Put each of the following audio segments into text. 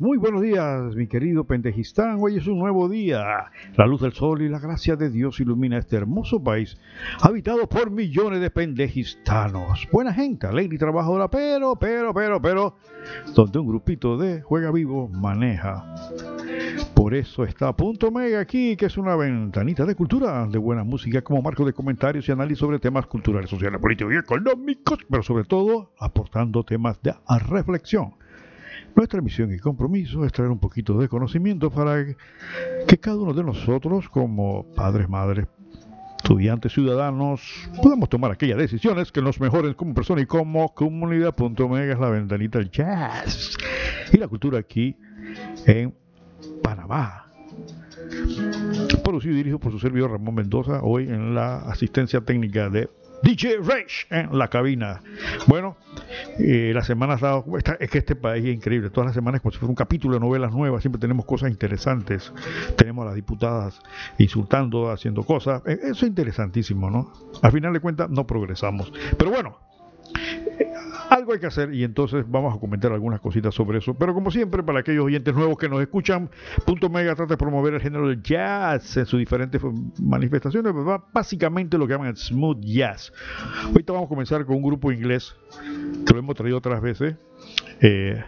Muy buenos días, mi querido Pendejistán. Hoy es un nuevo día. La luz del sol y la gracia de Dios ilumina este hermoso país, habitado por millones de pendejistanos. Buena gente, alegre y trabajadora, pero, pero, pero, pero, donde un grupito de juega vivo maneja. Por eso está Punto Mega aquí, que es una ventanita de cultura, de buena música, como marco de comentarios y análisis sobre temas culturales, sociales, políticos y económicos, pero sobre todo aportando temas de reflexión. Nuestra misión y compromiso es traer un poquito de conocimiento para que cada uno de nosotros, como padres, madres, estudiantes, ciudadanos, podamos tomar aquellas decisiones que nos mejoren como persona y como comunidad. Es la ventanita del jazz y la cultura aquí en Panamá. Producido y dirigido por su servidor Ramón Mendoza, hoy en la asistencia técnica de DJ Rage en la cabina. Bueno, eh, la semana dado, es que este país es increíble. Todas las semanas, como si fuera un capítulo de novelas nuevas, siempre tenemos cosas interesantes. Tenemos a las diputadas insultando, haciendo cosas. Eh, Eso es interesantísimo, ¿no? Al final de cuentas, no progresamos. Pero bueno, algo hay que hacer y entonces vamos a comentar algunas cositas sobre eso. Pero como siempre, para aquellos oyentes nuevos que nos escuchan, Punto Mega trata de promover el género del jazz en sus diferentes manifestaciones, pues, básicamente lo que llaman smooth jazz. Ahorita vamos a comenzar con un grupo inglés que lo hemos traído otras veces. Eh,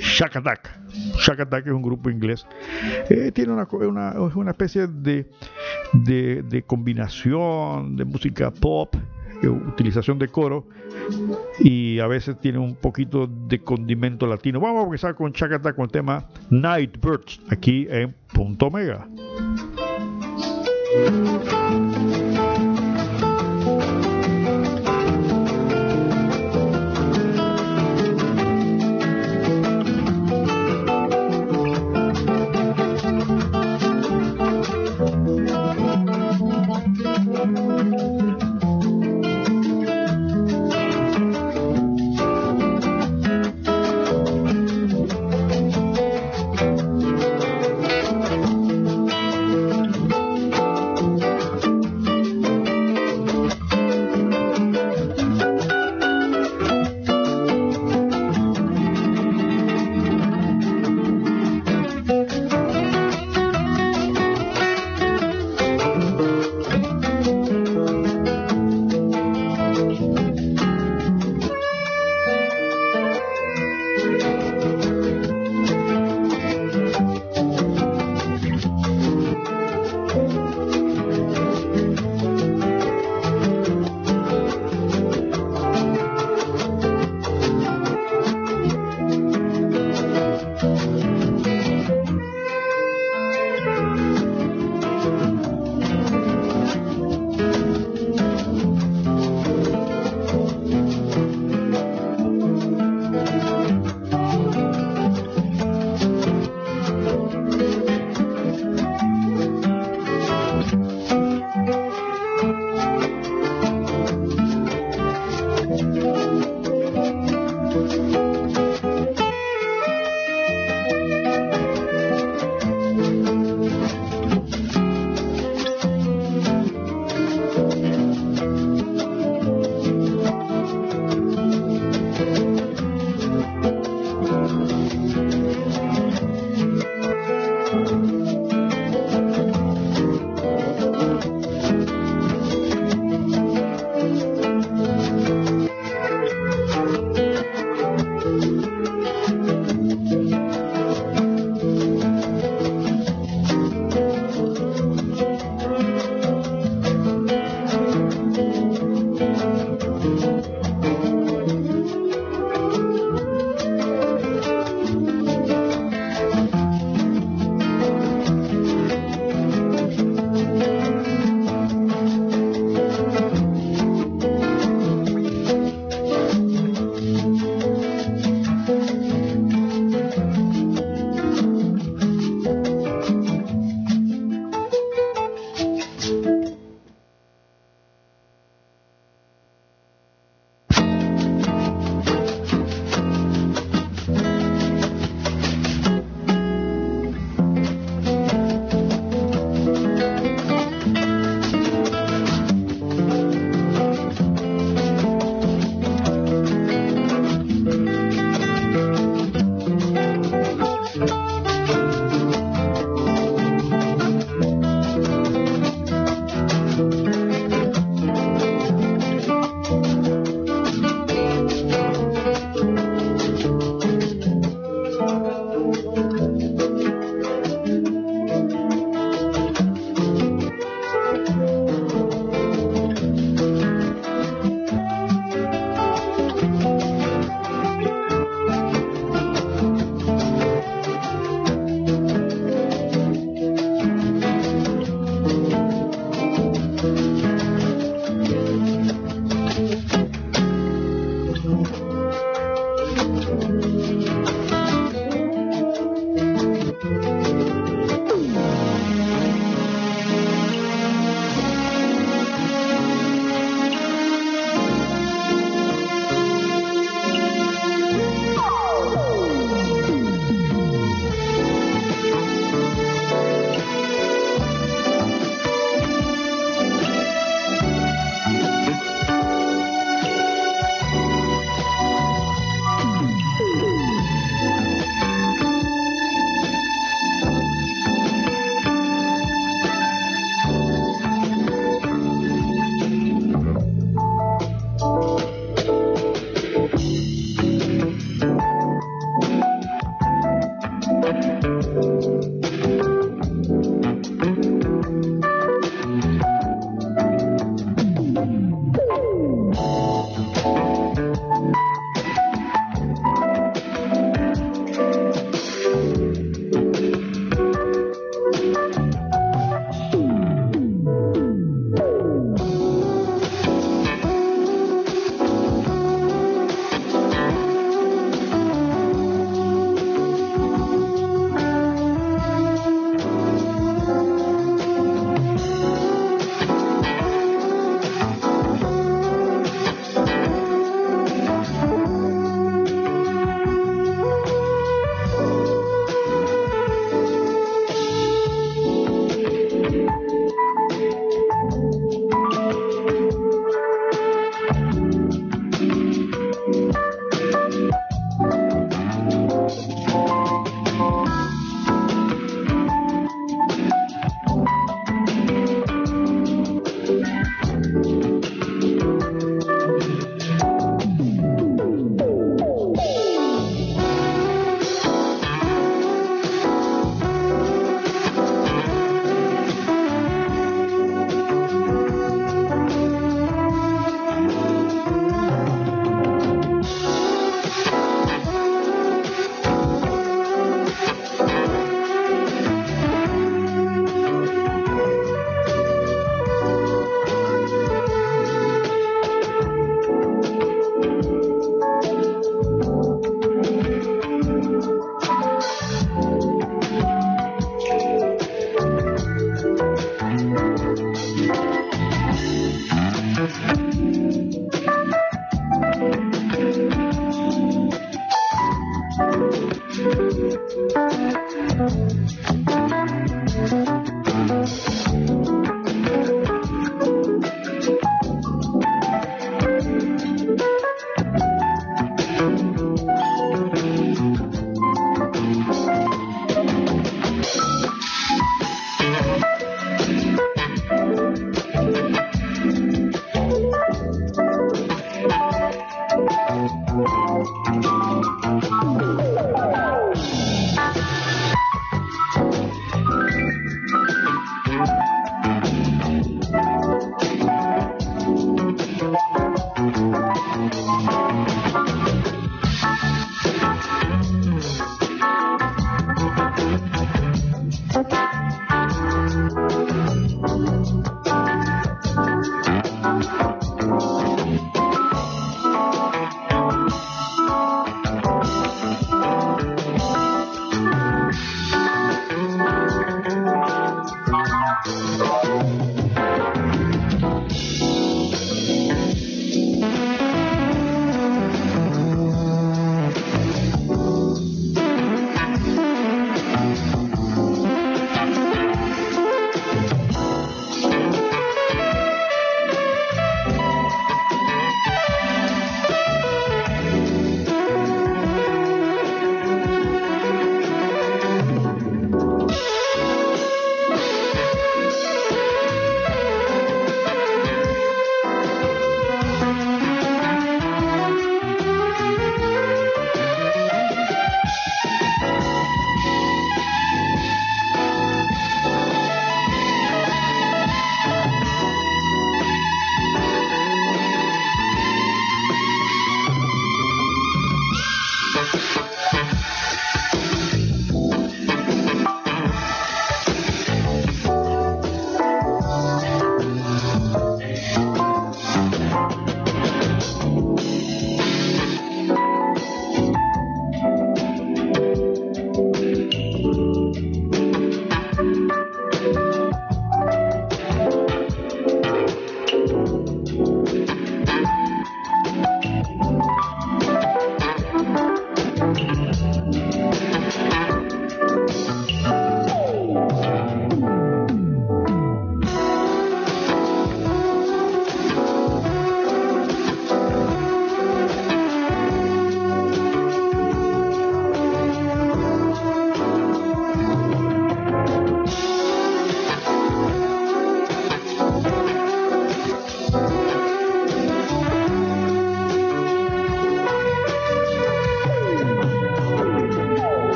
Shack Attack. Shack Attack es un grupo inglés. Eh, tiene una, una, una especie de, combinación de música pop, utilización de coro y a veces tiene un poquito de condimento latino. Vamos a comenzar con Shack Attack con el tema Nightbirds aquí en Punto Omega.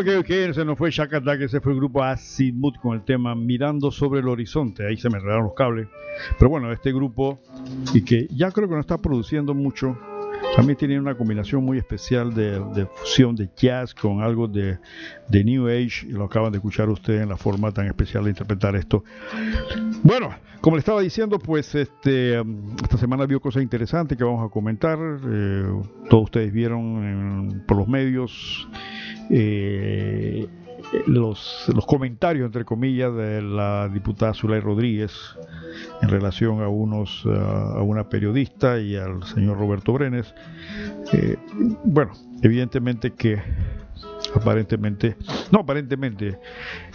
Ok, ok, se nos fue Shaka que ese fue el grupo Acid Mood con el tema Mirando sobre el horizonte, ahí se me enredaron los cables. Pero bueno, este grupo, y que ya creo que no está produciendo mucho, también tiene una combinación muy especial de, fusión de jazz con algo de, New Age, y lo acaban de escuchar ustedes en la forma tan especial de interpretar esto. Bueno, como le estaba diciendo, pues este esta semana vio cosas interesantes que vamos a comentar. Eh, todos ustedes vieron por los medios eh, los, los, comentarios, entre comillas, de la diputada Zulay Rodríguez en relación a, unos, a una periodista y al señor Roberto Brenes. Eh, bueno, evidentemente que aparentemente, no aparentemente,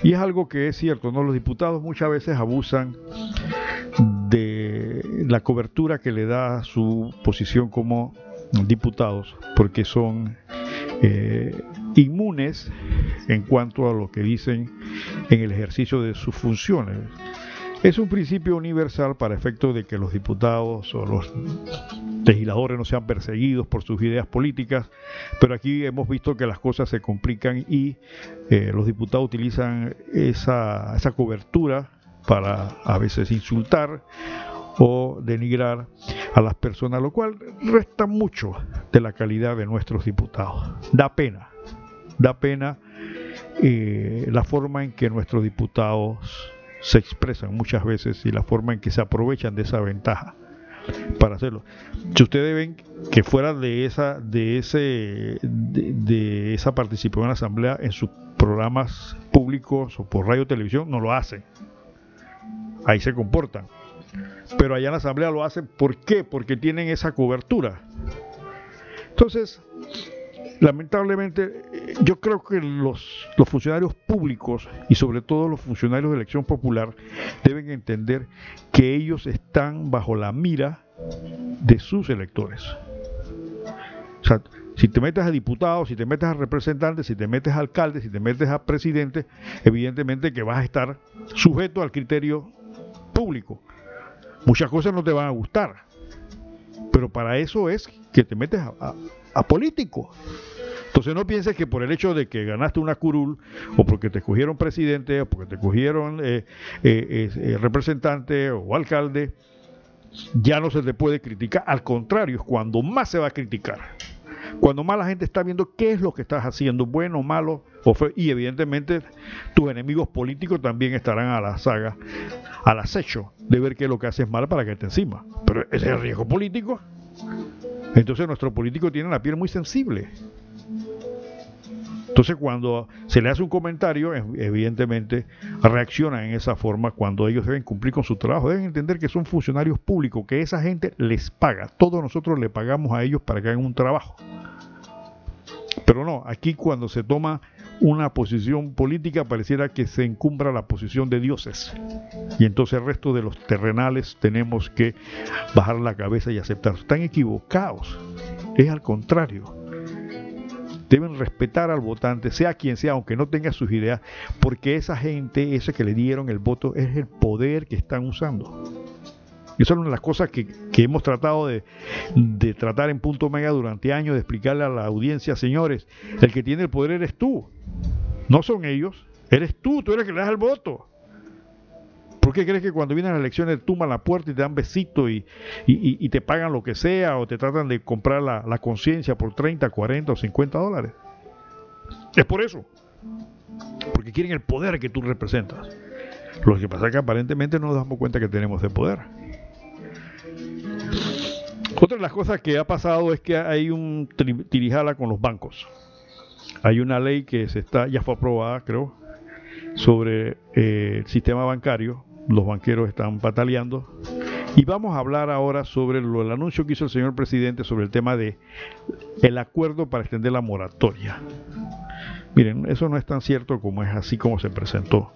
y es algo que es cierto, ¿no? Los diputados muchas veces abusan de la cobertura que le da su posición como diputados, porque son eh, inmunes en cuanto a lo que dicen en el ejercicio de sus funciones. Es un principio universal para efecto de que los diputados o los legisladores no sean perseguidos por sus ideas políticas, pero aquí hemos visto que las cosas se complican y eh, los diputados utilizan esa, esa cobertura para a veces insultar o denigrar a las personas, lo cual resta mucho de la calidad de nuestros diputados. Da pena, da pena eh, la forma en que nuestros diputados se expresan muchas veces y la forma en que se aprovechan de esa ventaja para hacerlo. Si ustedes ven que fuera de esa de ese de, esa participación en la asamblea en sus programas públicos o por radio o televisión no lo hacen. Ahí se comportan. Pero allá en la asamblea lo hacen ¿por qué? Porque tienen esa cobertura. Entonces, lamentablemente, yo creo que los, funcionarios públicos y sobre todo los funcionarios de elección popular deben entender que ellos están bajo la mira de sus electores. O sea, si te metes a diputados, si te metes a representantes, si te metes a alcaldes, si te metes a presidente, evidentemente que vas a estar sujeto al criterio público. Muchas cosas no te van a gustar, pero para eso es que te metes a político. Entonces no pienses que por el hecho de que ganaste una curul, o porque te escogieron presidente, o porque te escogieron eh, eh, eh, representante o alcalde, ya no se te puede criticar. Al contrario, es cuando más se va a criticar. Cuando más la gente está viendo qué es lo que estás haciendo, bueno, malo, o y evidentemente tus enemigos políticos también estarán a la saga, al acecho de ver qué es lo que haces mal para que te encima. Pero ese es el riesgo político. Entonces nuestro político tiene la piel muy sensible. Entonces cuando se le hace un comentario, evidentemente reacciona en esa forma cuando ellos deben cumplir con su trabajo. Deben entender que son funcionarios públicos, que esa gente les paga. Todos nosotros le pagamos a ellos para que hagan un trabajo. Pero no, aquí cuando se toma una posición política pareciera que se encumbra la posición de dioses. Y entonces el resto de los terrenales tenemos que bajar la cabeza y aceptar. Están equivocados. Es al contrario. Deben respetar al votante, sea quien sea, aunque no tenga sus ideas, porque esa gente, esa que le dieron el voto, es el poder que están usando. Y eso es una de las cosas que, hemos tratado de, tratar en punto mega durante años, de explicarle a la audiencia, señores, el que tiene el poder eres tú, no son ellos, eres tú, tú eres el que le das el voto. ¿Por qué crees que cuando vienen las elecciones tumban la puerta y te dan besito y, te pagan lo que sea o te tratan de comprar la, la conciencia por 30, 40 o 50 dólares? Es por eso. Porque quieren el poder que tú representas. Lo que pasa es que aparentemente no nos damos cuenta que tenemos de poder. Otra de las cosas que ha pasado es que hay un tirijala con los bancos. Hay una ley que se está, ya fue aprobada, creo, sobre eh, el sistema bancario. Los banqueros están pataleando. Y vamos a hablar ahora sobre lo, el anuncio que hizo el señor presidente sobre el tema de el acuerdo para extender la moratoria. Miren, eso no es tan cierto como es así como se presentó.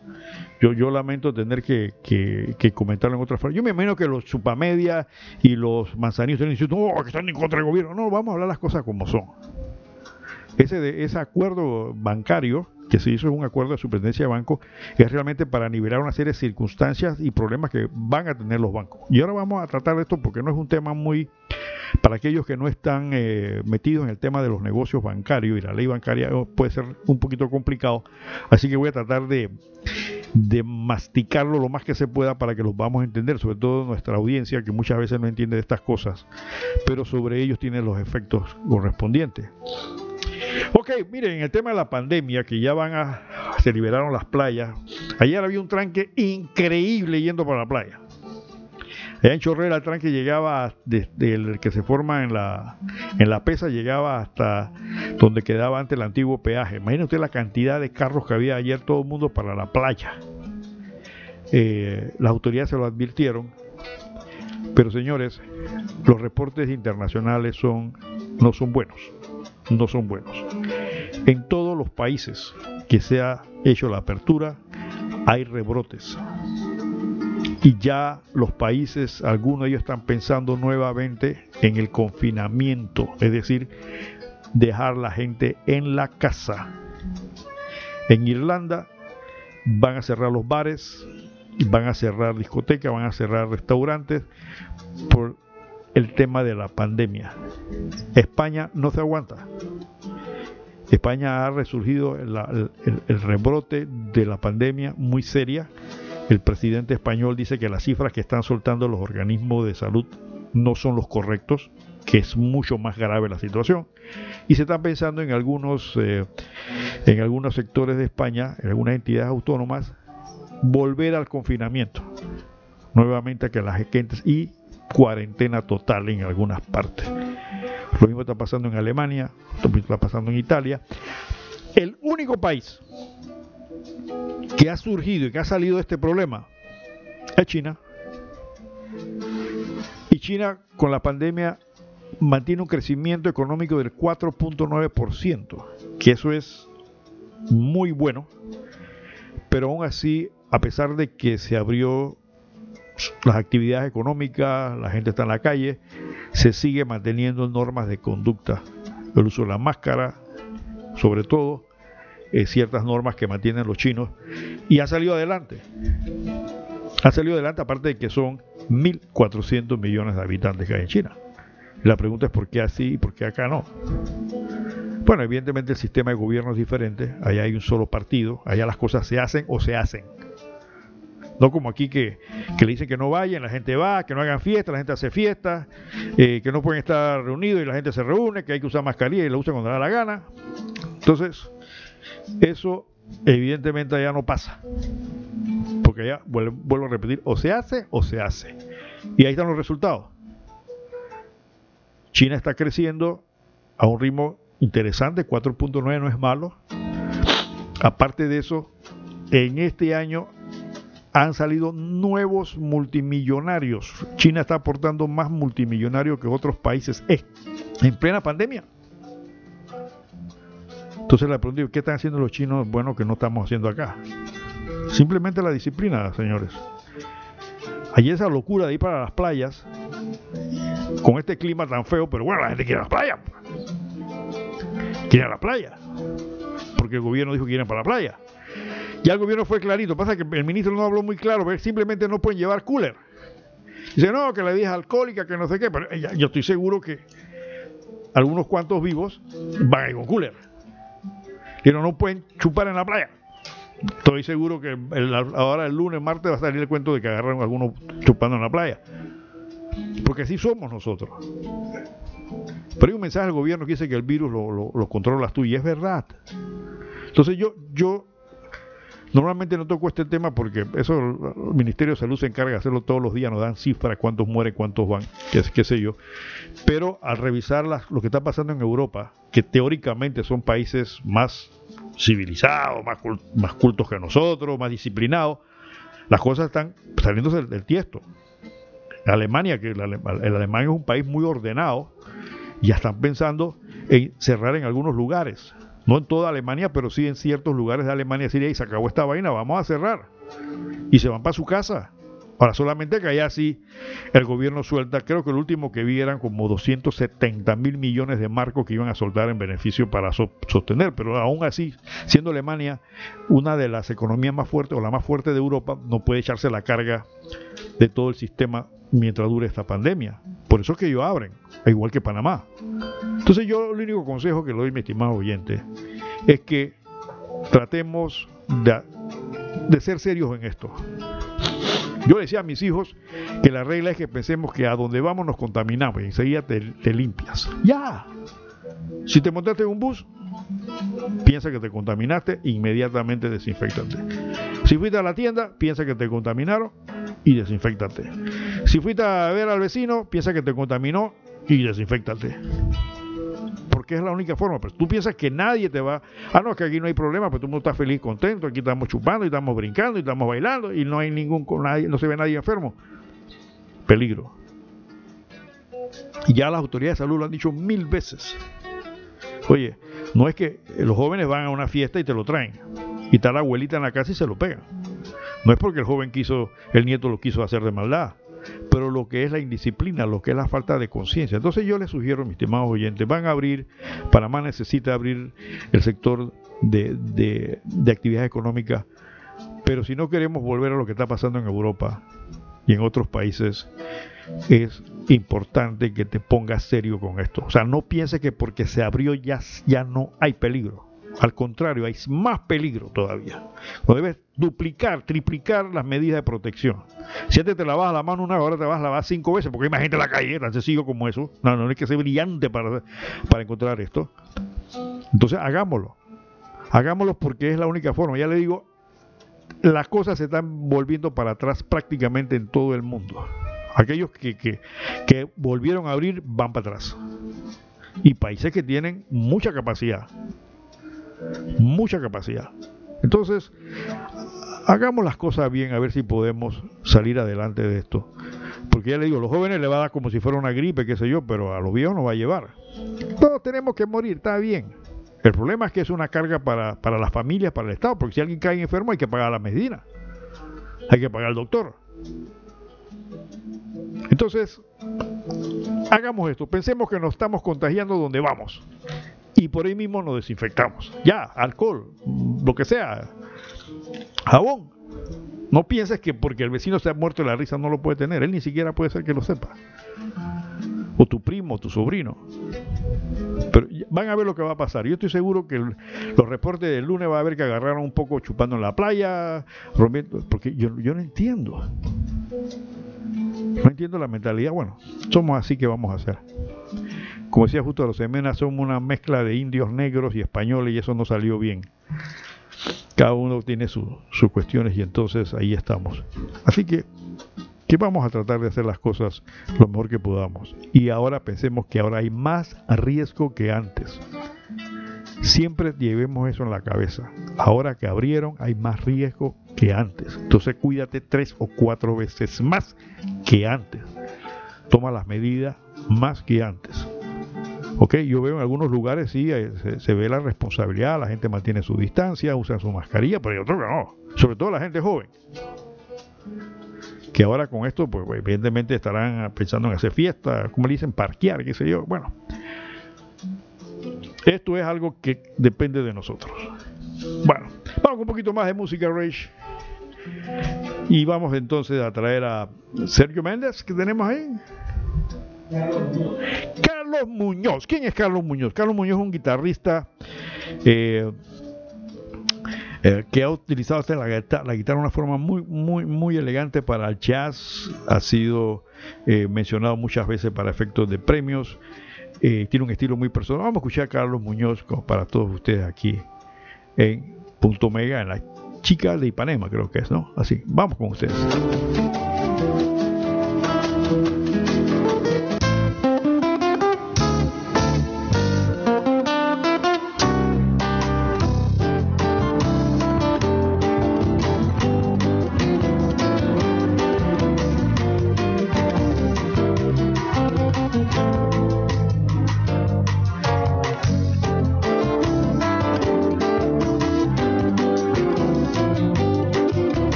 Yo, yo lamento tener que, que, comentarlo en otra forma. Yo me imagino que los chupamedia y los manzanitos están diciendo, oh, que están en contra del gobierno. No, vamos a hablar las cosas como son. Ese, de, ese acuerdo bancario que se hizo un acuerdo de superintendencia de bancos, es realmente para nivelar una serie de circunstancias y problemas que van a tener los bancos. Y ahora vamos a tratar de esto porque no es un tema muy para aquellos que no están eh, metidos en el tema de los negocios bancarios y la ley bancaria puede ser un poquito complicado. Así que voy a tratar de, de masticarlo lo más que se pueda para que los vamos a entender, sobre todo nuestra audiencia que muchas veces no entiende de estas cosas, pero sobre ellos tienen los efectos correspondientes. Ok, miren, en el tema de la pandemia, que ya van a, se liberaron las playas, ayer había un tranque increíble yendo para la playa. Allá en Chorrera el tranque llegaba desde el que se forma en la, en la pesa, llegaba hasta donde quedaba antes el antiguo peaje. Imagínate usted la cantidad de carros que había ayer todo el mundo para la playa. Eh, las autoridades se lo advirtieron, pero señores, los reportes internacionales son, no son buenos, no son buenos. En todos los países que se ha hecho la apertura hay rebrotes y ya los países, algunos de ellos están pensando nuevamente en el confinamiento, es decir, dejar la gente en la casa. En Irlanda van a cerrar los bares, van a cerrar discotecas, van a cerrar restaurantes por el tema de la pandemia. España no se aguanta. España ha resurgido el, rebrote de la pandemia muy seria el presidente español dice que las cifras que están soltando los organismos de salud no son los correctos, que es mucho más grave la situación. Y se está pensando en algunos, eh, en algunos sectores de España, en algunas entidades autónomas, volver al confinamiento. Nuevamente que las gentes y cuarentena total en algunas partes. Lo mismo está pasando en Alemania, lo mismo está pasando en Italia. El único país que ha surgido y que ha salido de este problema es China. Y China con la pandemia mantiene un crecimiento económico del 4.9%, que eso es muy bueno, pero aún así, a pesar de que se abrió las actividades económicas, la gente está en la calle, se sigue manteniendo normas de conducta, el uso de la máscara, sobre todo, eh, ciertas normas que mantienen los chinos y ha salido adelante. Ha salido adelante aparte de que son 1.400 millones de habitantes que hay en China. La pregunta es por qué así y por qué acá no. Bueno, evidentemente el sistema de gobierno es diferente, allá hay un solo partido, allá las cosas se hacen o se hacen. No como aquí que, le dicen que no vayan, la gente va, que no hagan fiesta, la gente hace fiesta, eh, que no pueden estar reunidos y la gente se reúne, que hay que usar mascarilla y la usan cuando da la gana. Entonces, eso evidentemente ya no pasa. Porque ya, vuelvo, a repetir, o se hace o se hace. Y ahí están los resultados. China está creciendo a un ritmo interesante, 4.9 no es malo. Aparte de eso, en este año han salido nuevos multimillonarios. China está aportando más multimillonarios que otros países en plena pandemia. Entonces la pregunta ¿qué están haciendo los chinos bueno que no estamos haciendo acá? Simplemente la disciplina, señores. Hay esa locura de ir para las playas con este clima tan feo, pero bueno, la gente quiere a la playa. Quiere a la playa. Porque el gobierno dijo que quieren para la playa. Ya el gobierno fue clarito. Pasa que el ministro no habló muy claro, pero simplemente no pueden llevar cooler. Dice, no, que la dije alcohólica, que no sé qué, pero yo estoy seguro que algunos cuantos vivos van a ir con cooler que no, pueden chupar en la playa. Estoy seguro que ahora el lunes, martes va a salir el cuento de que agarraron algunos chupando en la playa. Porque así somos nosotros. Pero hay un mensaje del gobierno que dice que el virus lo, lo controlas tú y es verdad. Entonces yo, yo Normalmente no toco este tema porque eso el Ministerio de Salud se encarga de hacerlo todos los días, nos dan cifras, cuántos mueren, cuántos van, qué, sé yo. Pero al revisar lo que está pasando en Europa, que teóricamente son países más civilizados, más, más cultos que nosotros, más disciplinados, las cosas están saliéndose del, tiesto. Alemania, que el, el alemán es un país muy ordenado, ya están pensando en cerrar en algunos lugares no en toda Alemania, pero sí en ciertos lugares de Alemania, Siria, y se acabó esta vaina, vamos a cerrar. Y se van para su casa. Ahora, solamente que allá sí el gobierno suelta, creo que el último que vi eran como 270 mil millones de marcos que iban a soltar en beneficio para sostener, pero aún así, siendo Alemania una de las economías más fuertes o la más fuerte de Europa, no puede echarse la carga de todo el sistema mientras dure esta pandemia. Por eso es que ellos abren, igual que Panamá. Entonces yo el único consejo que le doy, mi estimado oyente, es que tratemos de, ser serios en esto. Yo decía a mis hijos que la regla es que pensemos que a donde vamos nos contaminamos y enseguida te, te limpias. Ya. Si te montaste en un bus, piensa que te contaminaste, inmediatamente desinfectate. Si fuiste a la tienda, piensa que te contaminaron y desinfectate. Si fuiste a ver al vecino, piensa que te contaminó y desinfectate que es la única forma. Pero tú piensas que nadie te va. Ah, no, que aquí no hay problema, pero tú no estás feliz, contento. Aquí estamos chupando y estamos brincando y estamos bailando y no hay ningún. Nadie, no se ve nadie enfermo. Peligro. Ya las autoridades de salud lo han dicho mil veces. Oye, no es que los jóvenes van a una fiesta y te lo traen. Y está la abuelita en la casa y se lo pegan. No es porque el joven quiso, el nieto lo quiso hacer de maldad pero lo que es la indisciplina, lo que es la falta de conciencia. Entonces yo les sugiero, mis estimados oyentes, van a abrir, Panamá necesita abrir el sector de, de, de actividad económica, pero si no queremos volver a lo que está pasando en Europa y en otros países, es importante que te pongas serio con esto. O sea, no pienses que porque se abrió ya, ya no hay peligro. Al contrario, hay más peligro todavía. No debes duplicar, triplicar las medidas de protección. Si antes te lavas la mano una hora, te vas a lavar cinco veces, porque en la calle, tan sencillo como eso. No, no hay que ser brillante para, para encontrar esto. Entonces, hagámoslo. Hagámoslo porque es la única forma. Ya le digo, las cosas se están volviendo para atrás prácticamente en todo el mundo. Aquellos que, que, que volvieron a abrir van para atrás. Y países que tienen mucha capacidad mucha capacidad. Entonces, hagamos las cosas bien a ver si podemos salir adelante de esto. Porque ya le digo, los jóvenes le va a dar como si fuera una gripe, qué sé yo, pero a los viejos no va a llevar. Todos tenemos que morir, está bien. El problema es que es una carga para, para las familias, para el Estado, porque si alguien cae enfermo hay que pagar la medicina, hay que pagar al doctor. Entonces, hagamos esto, pensemos que nos estamos contagiando donde vamos y por ahí mismo nos desinfectamos. Ya, alcohol, lo que sea, jabón. No pienses que porque el vecino se ha muerto de la risa no lo puede tener, él ni siquiera puede ser que lo sepa. O tu primo, o tu sobrino. Pero van a ver lo que va a pasar. Yo estoy seguro que los reportes del lunes va a haber que agarraron un poco chupando en la playa, rompiendo, porque yo, yo no entiendo. No entiendo la mentalidad. Bueno, somos así que vamos a hacer como decía justo los Semena, somos una mezcla de indios negros y españoles y eso no salió bien. Cada uno tiene sus cuestiones y entonces ahí estamos. Así que, que vamos a tratar de hacer las cosas lo mejor que podamos. Y ahora pensemos que ahora hay más riesgo que antes. Siempre llevemos eso en la cabeza. Ahora que abrieron hay más riesgo que antes. Entonces cuídate tres o cuatro veces más que antes. Toma las medidas más que antes. Ok, yo veo en algunos lugares sí eh, se, ve la responsabilidad, la gente mantiene su distancia, usa su mascarilla, pero hay otros que no, sobre todo la gente joven. Que ahora con esto, pues evidentemente estarán pensando en hacer fiesta, como le dicen, parquear, qué sé yo. Bueno, esto es algo que depende de nosotros. Bueno, vamos con un poquito más de música, Rage. Y vamos entonces a traer a Sergio Méndez, que tenemos ahí. Carlos Muñoz. ¿Quién es Carlos Muñoz? Carlos Muñoz es un guitarrista eh, eh, que ha utilizado la guitarra, la guitarra de una forma muy, muy, muy elegante para el jazz. Ha sido eh, mencionado muchas veces para efectos de premios. tiene un estilo muy personal. Vamos a escuchar a Carlos Muñoz para todos ustedes aquí en Punto Mega, en la chica de Ipanema, creo que es, ¿no? Así, vamos con ustedes.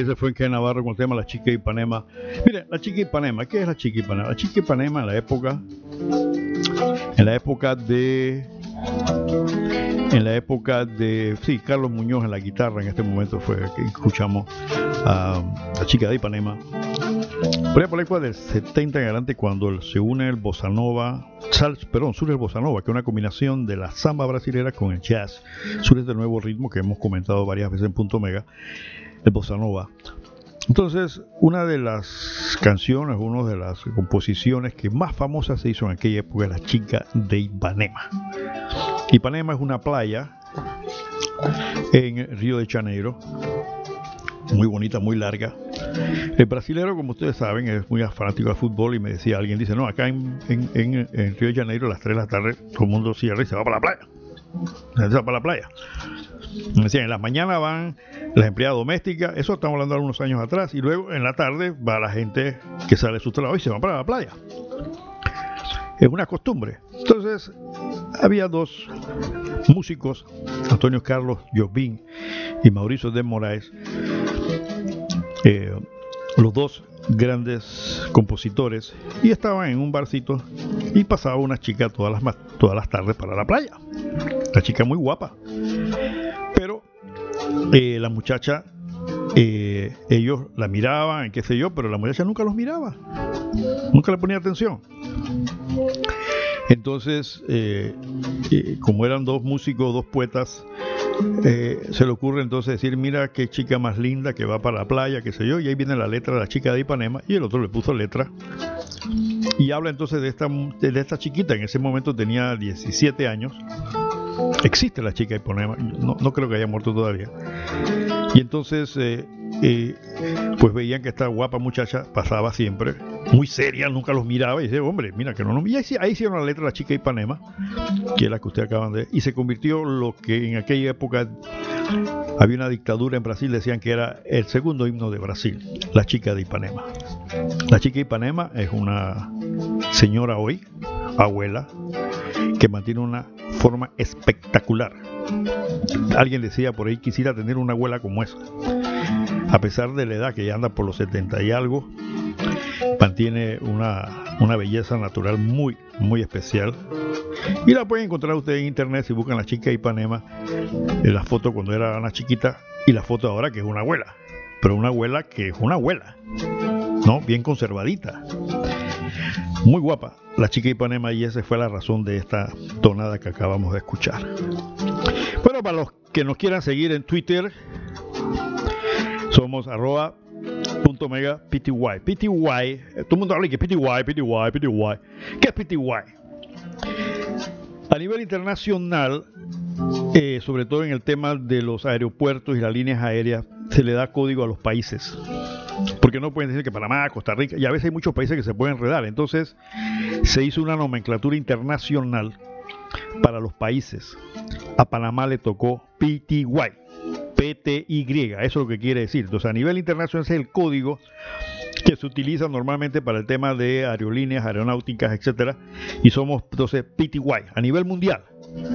Ese fue en que Navarro con el tema La Chica Ipanema. Mire, La Chica Ipanema, ¿qué es La Chica Ipanema? La Chica Ipanema en la época, en la época de, en la época de, sí, Carlos Muñoz en la guitarra en este momento fue que escuchamos a La Chica de Ipanema. Por por la del 70 en adelante cuando se une el bossa nova, sal, perdón, surge el bossa nova, que es una combinación de la samba brasilera con el jazz, surge este nuevo ritmo que hemos comentado varias veces en Punto Mega el bossa nova. Entonces, una de las canciones, una de las composiciones que más famosas se hizo en aquella época es La chica de Ipanema. Ipanema es una playa en Río de Janeiro, muy bonita, muy larga. El brasilero, como ustedes saben, es muy fanático del fútbol y me decía, alguien dice, no, acá en, Río de Janeiro a las 3 de la tarde todo el mundo cierra y se va para la playa. Se va para la playa. Decían, en las mañanas van las empleadas domésticas, eso estamos hablando de algunos años atrás, y luego en la tarde va la gente que sale de su trabajo y se va para la playa. Es una costumbre. Entonces, había dos músicos, Antonio Carlos Jobim y Mauricio de Moraes, eh, los dos grandes compositores, y estaban en un barcito y pasaba una chica todas las, todas las tardes para la playa. La chica muy guapa. Eh, la muchacha, eh, ellos la miraban, qué sé yo, pero la muchacha nunca los miraba, nunca le ponía atención. Entonces, eh, como eran dos músicos, dos poetas, se le ocurre entonces decir, mira qué chica más linda que va para la playa, qué sé yo, y ahí viene la letra de la chica de Ipanema, y el otro le puso letra. Y habla entonces de esta, de esta chiquita, en ese momento tenía 17 años, Existe la chica Ipanema, no, no creo que haya muerto todavía. Y entonces, eh, eh, pues veían que esta guapa muchacha pasaba siempre, muy seria, nunca los miraba y decía, hombre, mira que no nos Y ahí hicieron la letra la chica Ipanema, que es la que ustedes acaban de y se convirtió lo que en aquella época había una dictadura en Brasil, decían que era el segundo himno de Brasil, la chica de Ipanema. La chica Ipanema es una señora hoy, abuela, que mantiene una forma espectacular. Alguien decía por ahí, quisiera tener una abuela como esa. A pesar de la edad que ya anda por los 70 y algo, mantiene una, una belleza natural muy, muy especial. Y la pueden encontrar ustedes en internet si buscan la chica Ipanema, en la foto cuando era una chiquita y la foto ahora que es una abuela. Pero una abuela que es una abuela, ¿no? Bien conservadita. Muy guapa la chica Ipanema y esa fue la razón de esta tonada que acabamos de escuchar. Bueno, para los que nos quieran seguir en Twitter, somos arroba punto mega pty. Pty, todo el mundo habla que pty, pty, pty. ¿Qué es pty? A nivel internacional, eh, sobre todo en el tema de los aeropuertos y las líneas aéreas, se le da código a los países. Porque no pueden decir que Panamá, Costa Rica, y a veces hay muchos países que se pueden enredar. Entonces se hizo una nomenclatura internacional para los países. A Panamá le tocó PTY, PTY, eso es lo que quiere decir. Entonces a nivel internacional ese es el código que se utiliza normalmente para el tema de aerolíneas, aeronáuticas, etcétera, y somos entonces PTY a nivel mundial.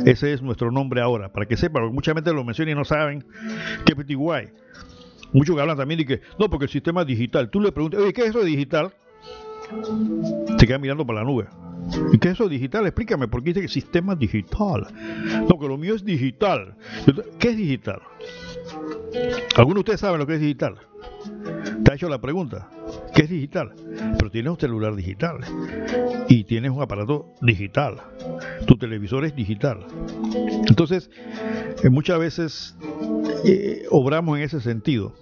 Ese es nuestro nombre ahora, para que sepan, porque mucha gente lo menciona y no saben qué PTY. Muchos que hablan también de que, no, porque el sistema es digital. Tú le preguntas, oye, ¿qué es eso de digital? Se queda mirando para la nube. ¿Y qué es eso de digital? Explícame, porque dice que sistema digital. No, que lo mío es digital. ¿Qué es digital? ¿Alguno de ustedes sabe lo que es digital? Te ha hecho la pregunta, ¿qué es digital? Pero tienes un celular digital y tienes un aparato digital. Tu televisor es digital. Entonces, eh, muchas veces eh, obramos en ese sentido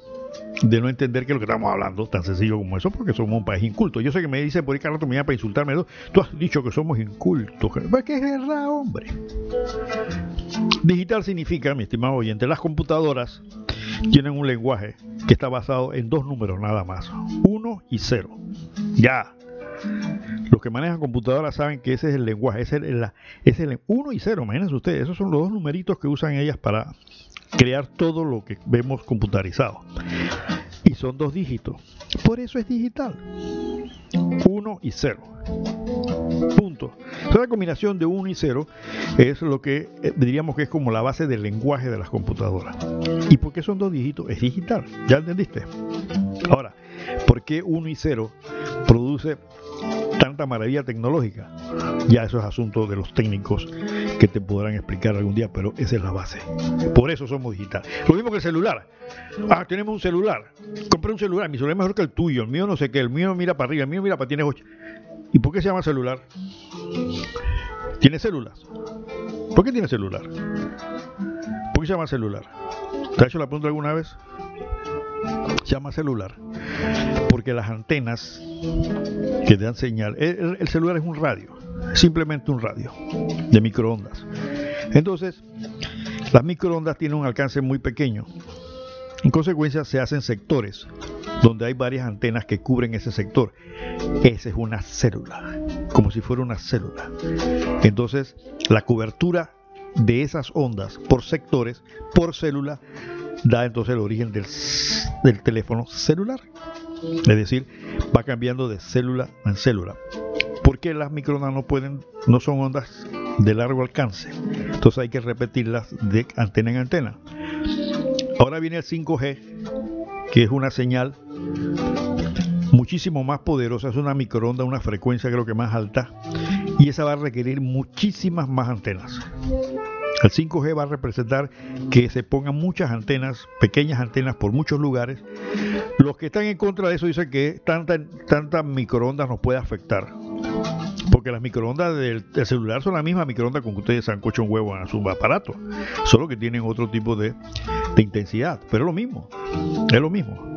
de no entender que lo que estamos hablando tan sencillo como eso, porque somos un país inculto. Yo sé que me dicen por ahí, Carlos, me para insultarme. Tú has dicho que somos incultos. ¿Qué que es verdad, hombre. Digital significa, mi estimado oyente, las computadoras tienen un lenguaje que está basado en dos números nada más, uno y cero. Ya. Los que manejan computadoras saben que ese es el lenguaje, ese es el, es el 1 y 0, imagínense ustedes, esos son los dos numeritos que usan ellas para crear todo lo que vemos computarizado. Son dos dígitos. Por eso es digital. 1 y 0. Punto. Entonces, la combinación de 1 y 0 es lo que eh, diríamos que es como la base del lenguaje de las computadoras. ¿Y por qué son dos dígitos? Es digital, ¿ya entendiste? Ahora, ¿por qué 1 y 0 produce tanta maravilla tecnológica? Ya eso es asunto de los técnicos que te podrán explicar algún día, pero esa es la base. Por eso somos digital. Lo mismo que el celular. Ah, tenemos un celular. Compré un celular, mi celular es mejor que el tuyo, el mío no sé qué, el mío mira para arriba, el mío mira para tiene 8. ¿Y por qué se llama celular? ¿Tiene células? ¿Por qué tiene celular? ¿Por qué se llama celular? ¿Te has hecho la pregunta alguna vez? Se llama celular porque las antenas que dan señal, el, el celular es un radio, simplemente un radio de microondas. Entonces, las microondas tienen un alcance muy pequeño. En consecuencia, se hacen sectores donde hay varias antenas que cubren ese sector. Esa es una célula, como si fuera una célula. Entonces, la cobertura de esas ondas por sectores, por célula, da entonces el origen del, teléfono celular. Es decir, va cambiando de célula en célula. Porque las microondas no pueden, no son ondas de largo alcance. Entonces hay que repetirlas de antena en antena. Ahora viene el 5G, que es una señal muchísimo más poderosa, es una microonda, una frecuencia creo que más alta, y esa va a requerir muchísimas más antenas. El 5G va a representar que se pongan muchas antenas, pequeñas antenas por muchos lugares. Los que están en contra de eso dicen que tantas tanta microondas nos puede afectar. Porque las microondas del, celular son la misma microonda con que ustedes sancocho un huevo en su aparato, solo que tienen otro tipo de, intensidad, pero es lo mismo, es lo mismo.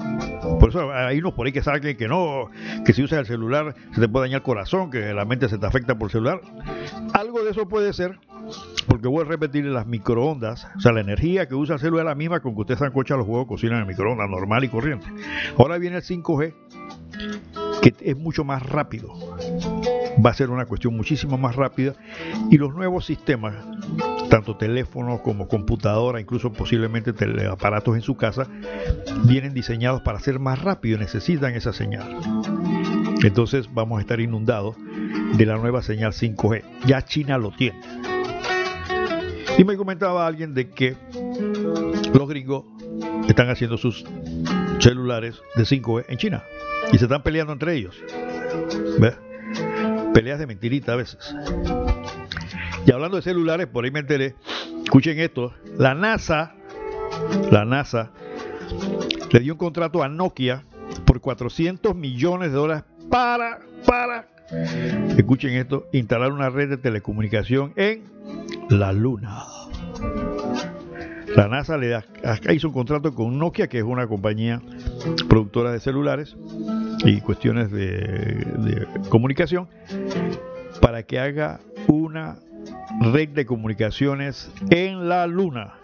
Por eso hay unos por ahí que saben que no, que si usas el celular se te puede dañar el corazón, que la mente se te afecta por el celular. Algo de eso puede ser, porque voy a repetir las microondas, o sea, la energía que usa el celular es la misma con que usted sancocha los huevos cocina en el microondas normal y corriente. Ahora viene el 5G, que es mucho más rápido. Va a ser una cuestión muchísimo más rápida y los nuevos sistemas, tanto teléfonos como computadora, incluso posiblemente aparatos en su casa, vienen diseñados para ser más rápidos, necesitan esa señal. Entonces vamos a estar inundados de la nueva señal 5G. Ya China lo tiene. Y me comentaba alguien de que los gringos están haciendo sus celulares de 5G en China y se están peleando entre ellos. ¿Ves? Peleas de mentirita a veces. Y hablando de celulares, por ahí me enteré, escuchen esto, la NASA, la NASA le dio un contrato a Nokia por 400 millones de dólares para, para, escuchen esto, instalar una red de telecomunicación en la Luna. La NASA le hizo un contrato con Nokia, que es una compañía productora de celulares y cuestiones de, de comunicación, para que haga una red de comunicaciones en la Luna.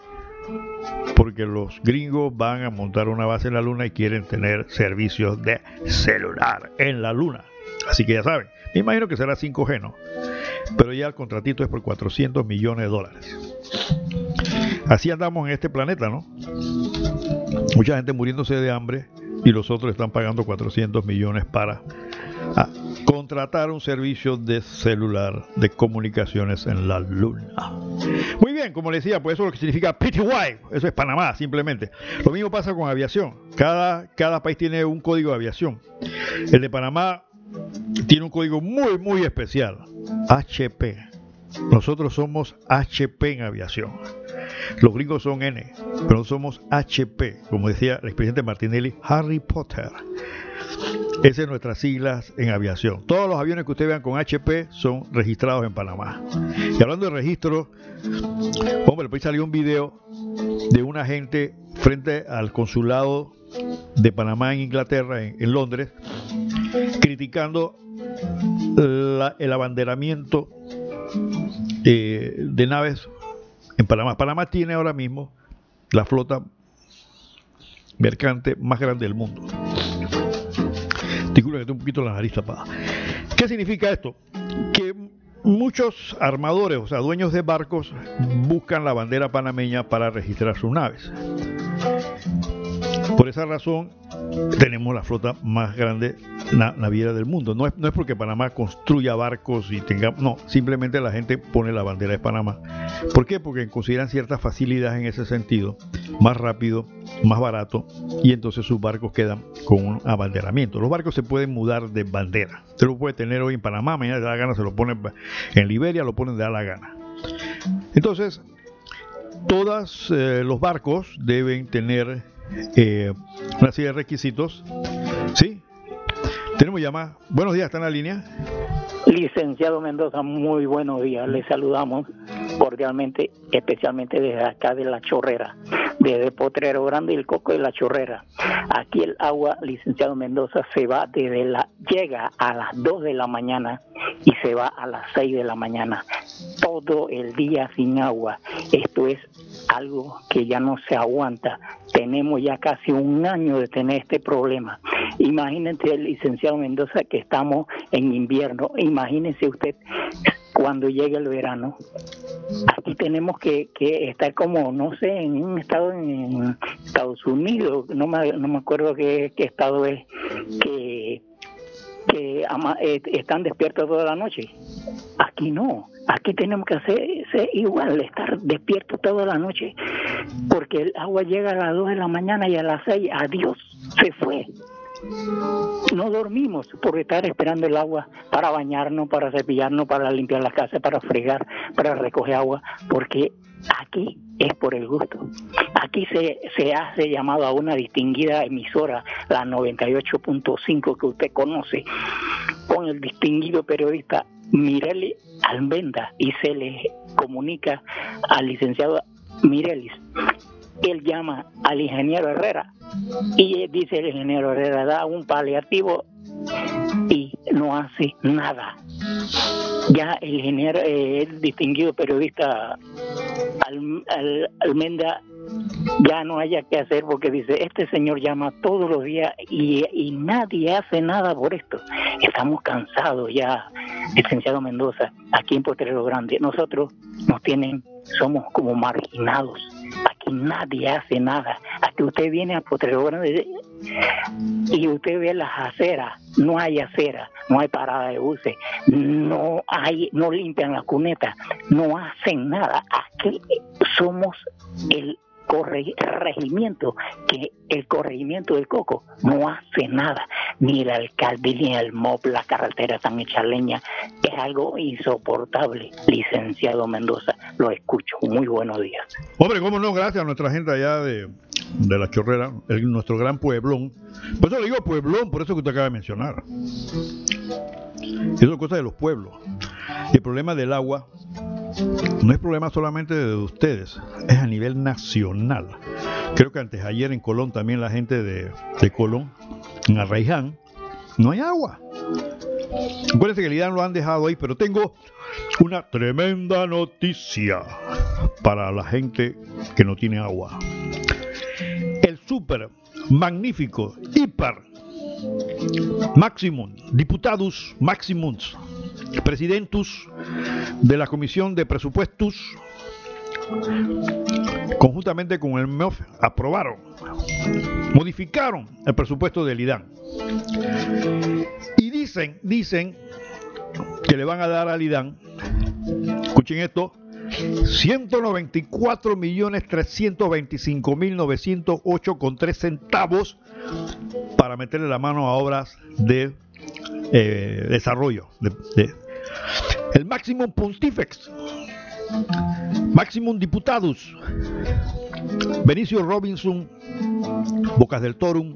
Porque los gringos van a montar una base en la Luna y quieren tener servicios de celular en la Luna. Así que ya saben, me imagino que será 5G, ¿no? Pero ya el contratito es por 400 millones de dólares. Así andamos en este planeta, ¿no? Mucha gente muriéndose de hambre y los otros están pagando 400 millones para ah, contratar un servicio de celular de comunicaciones en la luna. Muy bien, como les decía, pues eso es lo que significa PTY, eso es Panamá simplemente. Lo mismo pasa con aviación, cada, cada país tiene un código de aviación. El de Panamá tiene un código muy, muy especial, HP. Nosotros somos HP en aviación. Los gringos son N, pero somos HP, como decía el expresidente Martinelli, Harry Potter. Esas son nuestras siglas en aviación. Todos los aviones que ustedes vean con HP son registrados en Panamá. Y hablando de registro, hombre, pues salió un video de un agente frente al consulado de Panamá en Inglaterra, en, Londres, criticando el abanderamiento eh, de naves en Panamá. Panamá tiene ahora mismo la flota mercante más grande del mundo. Disculpen que tengo un poquito la nariz tapada. ¿Qué significa esto? Que muchos armadores, o sea, dueños de barcos, buscan la bandera panameña para registrar sus naves. Por esa razón tenemos la flota más grande naviera del mundo. No es, no es porque Panamá construya barcos y tenga, no, simplemente la gente pone la bandera de Panamá. ¿Por qué? Porque consideran ciertas facilidades en ese sentido, más rápido, más barato, y entonces sus barcos quedan con un abanderamiento. Los barcos se pueden mudar de bandera. Usted lo puede tener hoy en Panamá, mañana de la gana se lo pone en Liberia, lo ponen de la gana. Entonces, todos eh, los barcos deben tener eh, una serie de requisitos. ¿Sí? Tenemos llamada. Buenos días, ¿está en la línea? Licenciado Mendoza, muy buenos días. Le saludamos cordialmente, especialmente desde acá de La Chorrera, desde Potrero Grande y el Coco de La Chorrera. Aquí el agua, licenciado Mendoza, se va desde la, llega a las 2 de la mañana y se va a las 6 de la mañana. Todo el día sin agua. Esto es algo que ya no se aguanta. Tenemos ya casi un año de tener este problema. Imagínense, licenciado Mendoza, que estamos en invierno. Imagínense usted cuando llegue el verano. Aquí tenemos que, que estar como, no sé, en un estado en Estados Unidos, no me, no me acuerdo qué, estado es, que que eh, están despiertos toda la noche. Aquí no, aquí tenemos que hacer, igual, estar despiertos toda la noche, porque el agua llega a las 2 de la mañana y a las 6, adiós, se fue. No dormimos por estar esperando el agua para bañarnos, para cepillarnos, para limpiar la casa, para fregar, para recoger agua, porque aquí es por el gusto. Aquí se, hace llamado a una distinguida emisora, la 98.5 que usted conoce, con el distinguido periodista Mireli Almenda y se le comunica al licenciado Mirelis. Él llama al ingeniero Herrera y dice el ingeniero Herrera da un paliativo y no hace nada. Ya el ingeniero, eh, el distinguido periodista Almenda ya no haya que hacer porque dice, este señor llama todos los días y, y, nadie hace nada por esto. Estamos cansados ya, licenciado Mendoza, aquí en Potrero Grande. Nosotros nos tienen, somos como marginados nadie hace nada. Aquí usted viene a Grande y usted ve las aceras, no hay acera, no hay parada de buses, no hay, no limpian la cuneta, no hacen nada. Aquí somos el corregimiento, que el corregimiento del Coco no hace nada, ni el alcalde ni el MOP, la carretera tan hecha leña, es algo insoportable, licenciado Mendoza, lo escucho, muy buenos días. Hombre, cómo no, gracias a nuestra gente allá de, de la Chorrera, nuestro gran pueblón, por eso le digo pueblón, por eso que usted acaba de mencionar. Eso es cosa de los pueblos. El problema del agua no es problema solamente de ustedes, es a nivel nacional. Creo que antes ayer en Colón también la gente de, Colón, en Arraiján, no hay agua. Acuérdense que el IDAN lo han dejado ahí, pero tengo una tremenda noticia para la gente que no tiene agua. Super, magnífico, hiper, maximum, diputados maximums presidentus de la Comisión de Presupuestos, conjuntamente con el MEOF, aprobaron, modificaron el presupuesto del IDAN. Y dicen, dicen que le van a dar al IDAN, escuchen esto, 194 millones 325 mil 908 con 3 centavos para meterle la mano a obras de eh, desarrollo. el máximo pontifex, máximo diputados, Benicio Robinson, Bocas del Torum,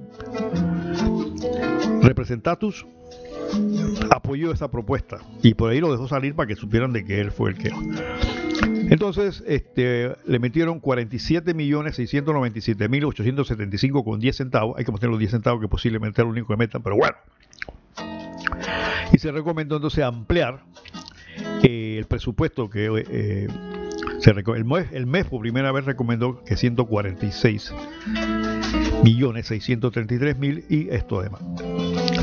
Representatus, apoyó esa propuesta y por ahí lo dejó salir para que supieran de que él fue el que. Entonces, este, le metieron 47 millones 697 mil 875 con 10 centavos. Hay que meter los 10 centavos que posiblemente es lo único que metan, pero bueno. Y se recomendó entonces ampliar eh, el presupuesto que eh, se el, MEF, el MEF por primera vez recomendó que 146 millones 633 mil y esto además.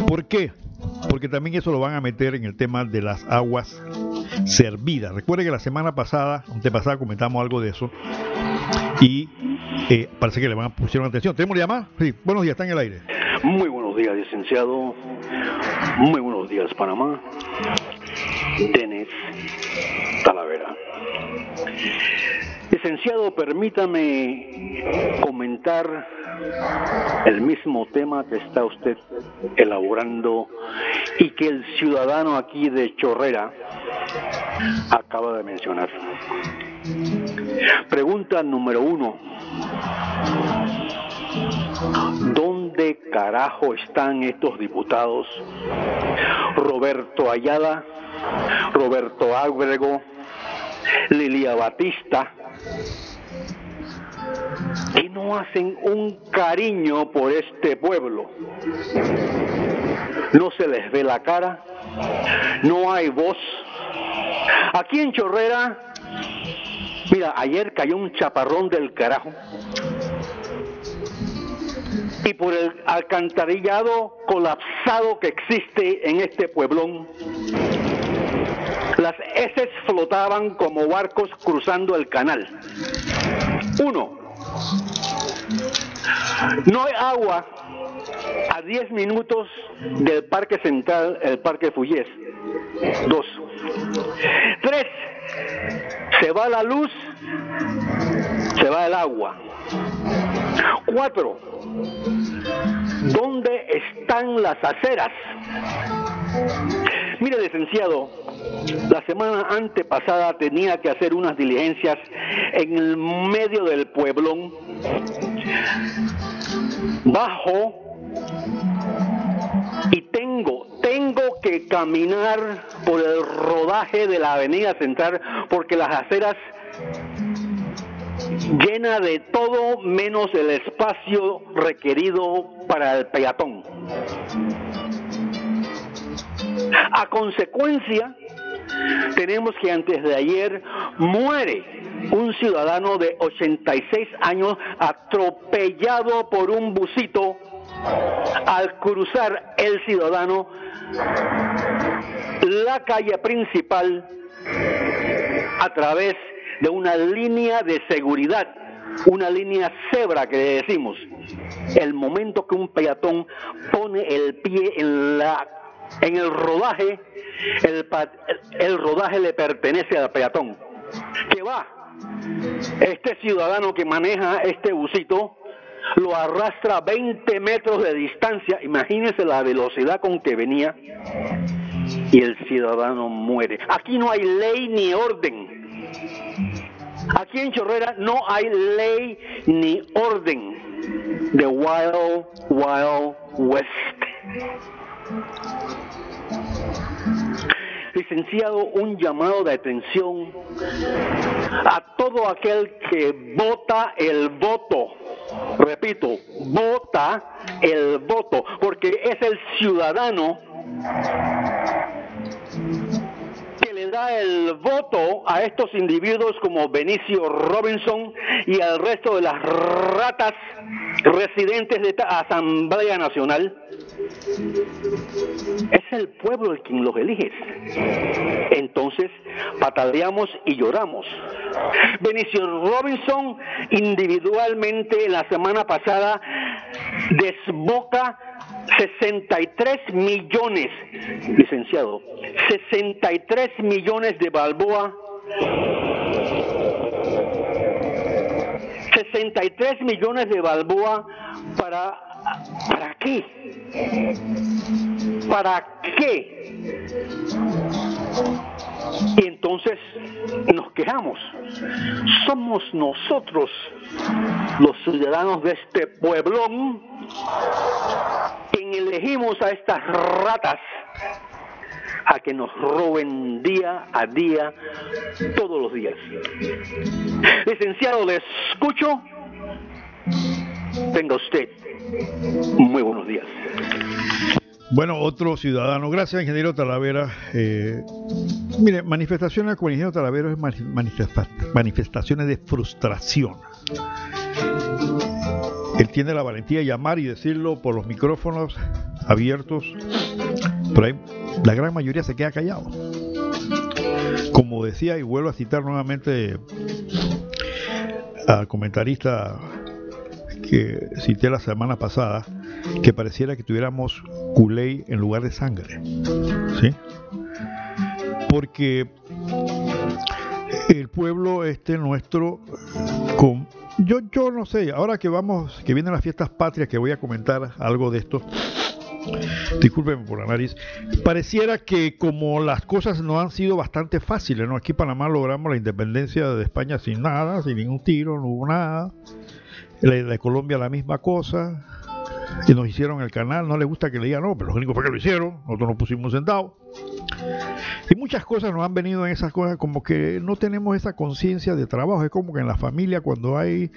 ¿Por qué? Porque también eso lo van a meter en el tema de las aguas servidas. Recuerde que la semana pasada, pasada comentamos algo de eso y eh, parece que le van a pusieron atención. ¿Tenemos llamada? Sí, buenos días, está en el aire. Muy buenos días, licenciado. Muy buenos días, Panamá. Denis Talavera. Licenciado, permítame comentar el mismo tema que está usted elaborando y que el ciudadano aquí de Chorrera acaba de mencionar. Pregunta número uno. ¿Dónde carajo están estos diputados? Roberto Ayala, Roberto Ábrego, Lilia Batista, y no hacen un cariño por este pueblo. No se les ve la cara, no hay voz. Aquí en Chorrera, mira, ayer cayó un chaparrón del carajo. Y por el alcantarillado colapsado que existe en este pueblón, las heces flotaban como barcos cruzando el canal. Uno, no hay agua a 10 minutos del Parque Central, el Parque Fuyés. Dos. Tres, se va la luz, se va el agua. Cuatro, ¿dónde están las aceras? Mire, licenciado, la semana antepasada tenía que hacer unas diligencias en el medio del pueblón. Bajo y tengo, tengo que caminar por el rodaje de la avenida central porque las aceras llena de todo menos el espacio requerido para el peatón. A consecuencia, tenemos que antes de ayer muere un ciudadano de 86 años atropellado por un busito al cruzar el ciudadano la calle principal a través de una línea de seguridad, una línea cebra que le decimos. El momento que un peatón pone el pie en la en el rodaje, el, el rodaje le pertenece al peatón. Que va, este ciudadano que maneja este busito lo arrastra 20 metros de distancia, imagínese la velocidad con que venía, y el ciudadano muere. Aquí no hay ley ni orden. Aquí en Chorrera no hay ley ni orden de Wild Wild West. Licenciado, un llamado de atención a todo aquel que vota el voto. Repito, vota el voto, porque es el ciudadano que le da el voto a estos individuos como Benicio Robinson y al resto de las ratas residentes de esta Asamblea Nacional es el pueblo el quien los elige. Entonces pataleamos y lloramos. Benicio Robinson individualmente la semana pasada desboca 63 millones, licenciado, 63 millones de Balboa 63 millones de Balboa para ¿Para qué? ¿Para qué? Y entonces nos quejamos. Somos nosotros, los ciudadanos de este pueblón, quien elegimos a estas ratas a que nos roben día a día, todos los días. Licenciado, le escucho. Venga usted. Muy buenos días. Bueno, otro ciudadano. Gracias, ingeniero Talavera. Eh, mire, manifestaciones con ingeniero Talavera es manifestaciones de frustración. Él tiene la valentía de llamar y decirlo por los micrófonos abiertos, pero la gran mayoría se queda callado. Como decía, y vuelvo a citar nuevamente al comentarista que cité la semana pasada, que pareciera que tuviéramos culé en lugar de sangre. ¿Sí? Porque el pueblo este nuestro con yo yo no sé ahora que vamos que vienen las fiestas patrias que voy a comentar algo de esto discúlpenme por la nariz pareciera que como las cosas no han sido bastante fáciles no aquí en Panamá logramos la independencia de España sin nada sin ningún tiro no hubo nada de Colombia la misma cosa y nos hicieron el canal, no le gusta que le digan no, pero los únicos fue que lo hicieron, nosotros no pusimos un centavo. Y muchas cosas nos han venido en esas cosas, como que no tenemos esa conciencia de trabajo, es como que en la familia cuando hay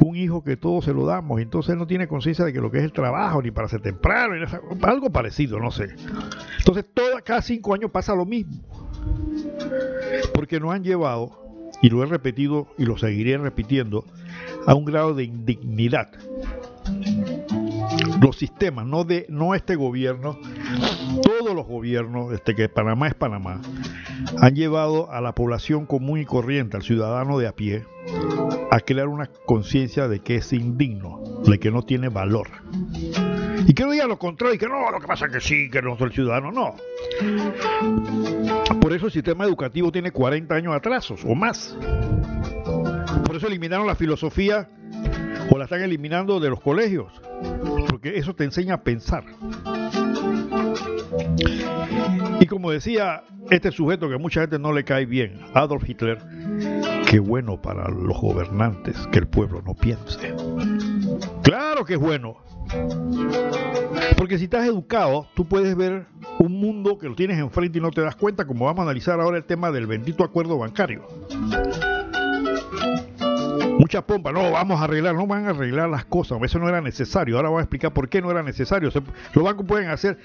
un hijo que todos se lo damos, entonces no tiene conciencia de que lo que es el trabajo, ni para ser temprano, algo parecido, no sé. Entonces toda, cada cinco años pasa lo mismo, porque nos han llevado, y lo he repetido y lo seguiré repitiendo, a un grado de indignidad los sistemas, no de no este gobierno, todos los gobiernos, este que Panamá es Panamá, han llevado a la población común y corriente, al ciudadano de a pie, a crear una conciencia de que es indigno, de que no tiene valor. Y que no diga lo contrario, y que no, lo que pasa es que sí, que no soy ciudadano, no. Por eso el sistema educativo tiene 40 años atrasos o más. Por eso eliminaron la filosofía o la están eliminando de los colegios porque eso te enseña a pensar. Y como decía este sujeto que a mucha gente no le cae bien, Adolf Hitler, qué bueno para los gobernantes que el pueblo no piense. Claro que es bueno. Porque si estás educado, tú puedes ver un mundo que lo tienes enfrente y no te das cuenta, como vamos a analizar ahora el tema del bendito acuerdo bancario mucha pompa, no, vamos a arreglar, no van a arreglar las cosas, eso no era necesario, ahora voy a explicar por qué no era necesario, los bancos pueden hacer,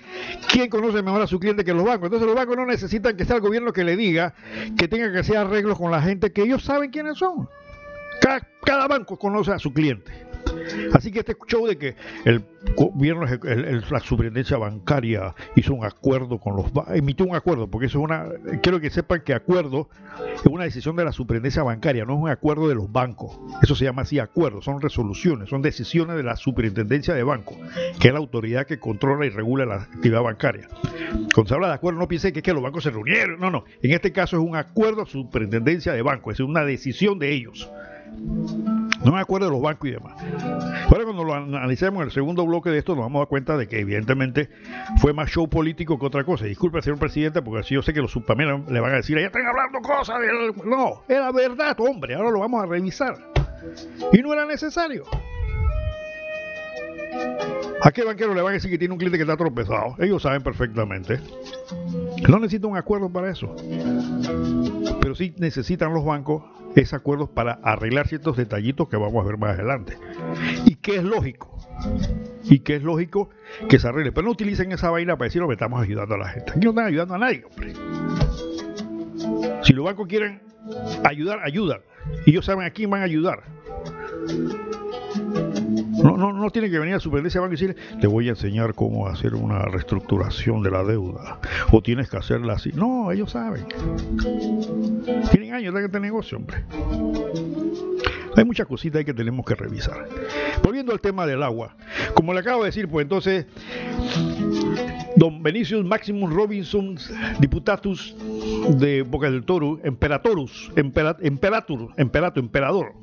¿quién conoce mejor a su cliente que los bancos? Entonces los bancos no necesitan que sea el gobierno que le diga que tenga que hacer arreglos con la gente que ellos saben quiénes son. cada banco conoce a su cliente. Así que este show de que el gobierno, la superintendencia bancaria hizo un acuerdo con los emitió un acuerdo, porque eso es una, quiero que sepan que acuerdo es una decisión de la superintendencia bancaria, no es un acuerdo de los bancos. Eso se llama así acuerdo, son resoluciones, son decisiones de la superintendencia de bancos, que es la autoridad que controla y regula la actividad bancaria. Cuando se habla de acuerdo, no piense que es que los bancos se reunieron, no, no. En este caso es un acuerdo de superintendencia de bancos, es una decisión de ellos. No me acuerdo de los bancos y demás. Ahora cuando lo analicemos en el segundo bloque de esto nos vamos a dar cuenta de que evidentemente fue más show político que otra cosa. Disculpe, señor presidente, porque así yo sé que los subpaminos le van a decir, ya están hablando cosas. No, era verdad, hombre, ahora lo vamos a revisar. Y no era necesario. ¿A qué banquero le van a decir que tiene un cliente que está tropezado? Ellos saben perfectamente. No necesitan un acuerdo para eso. Pero sí necesitan los bancos ese acuerdo para arreglar ciertos detallitos que vamos a ver más adelante. Y que es lógico. Y que es lógico que se arregle. Pero no utilicen esa vaina para decir que estamos ayudando a la gente. Aquí no están ayudando a nadie, hombre. Si los bancos quieren ayudar, ayudan. Y ellos saben a quién van a ayudar. No, no, tiene que venir a superintendencia banco y decirle, te voy a enseñar cómo hacer una reestructuración de la deuda. O tienes que hacerla así. No, ellos saben. Tienen años de este negocio, hombre. Hay muchas cositas que tenemos que revisar. Volviendo al tema del agua. Como le acabo de decir, pues entonces, don Benicius Maximus Robinson, diputatus de Boca del Toro, Emperatorus, Emperator, Emperator, Emperador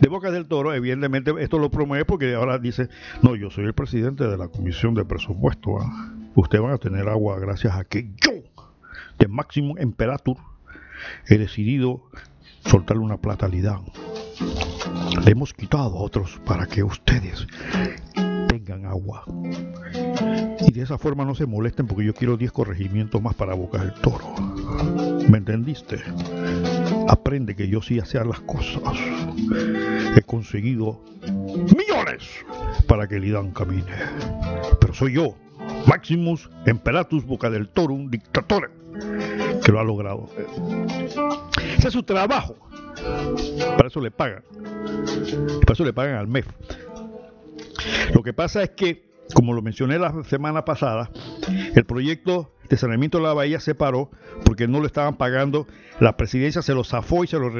de Boca del Toro, evidentemente esto lo promueve porque ahora dice, no, yo soy el presidente de la Comisión de Presupuesto, ¿ah? ustedes van a tener agua gracias a que yo, de Máximo Emperator, he decidido soltarle una platalidad. Le hemos quitado a otros para que ustedes agua. Y de esa forma no se molesten porque yo quiero 10 corregimientos más para Boca del Toro. ¿Me entendiste? Aprende que yo sí hacer las cosas. He conseguido millones para que Lidán camine. Pero soy yo, Maximus Emperatus Boca del Toro, un dictador que lo ha logrado. Ese es su trabajo. Para eso le pagan. Para eso le pagan al MEF. Lo que pasa es que como lo mencioné la semana pasada, el proyecto de saneamiento de la bahía se paró porque no lo estaban pagando. La presidencia se lo zafó y se lo...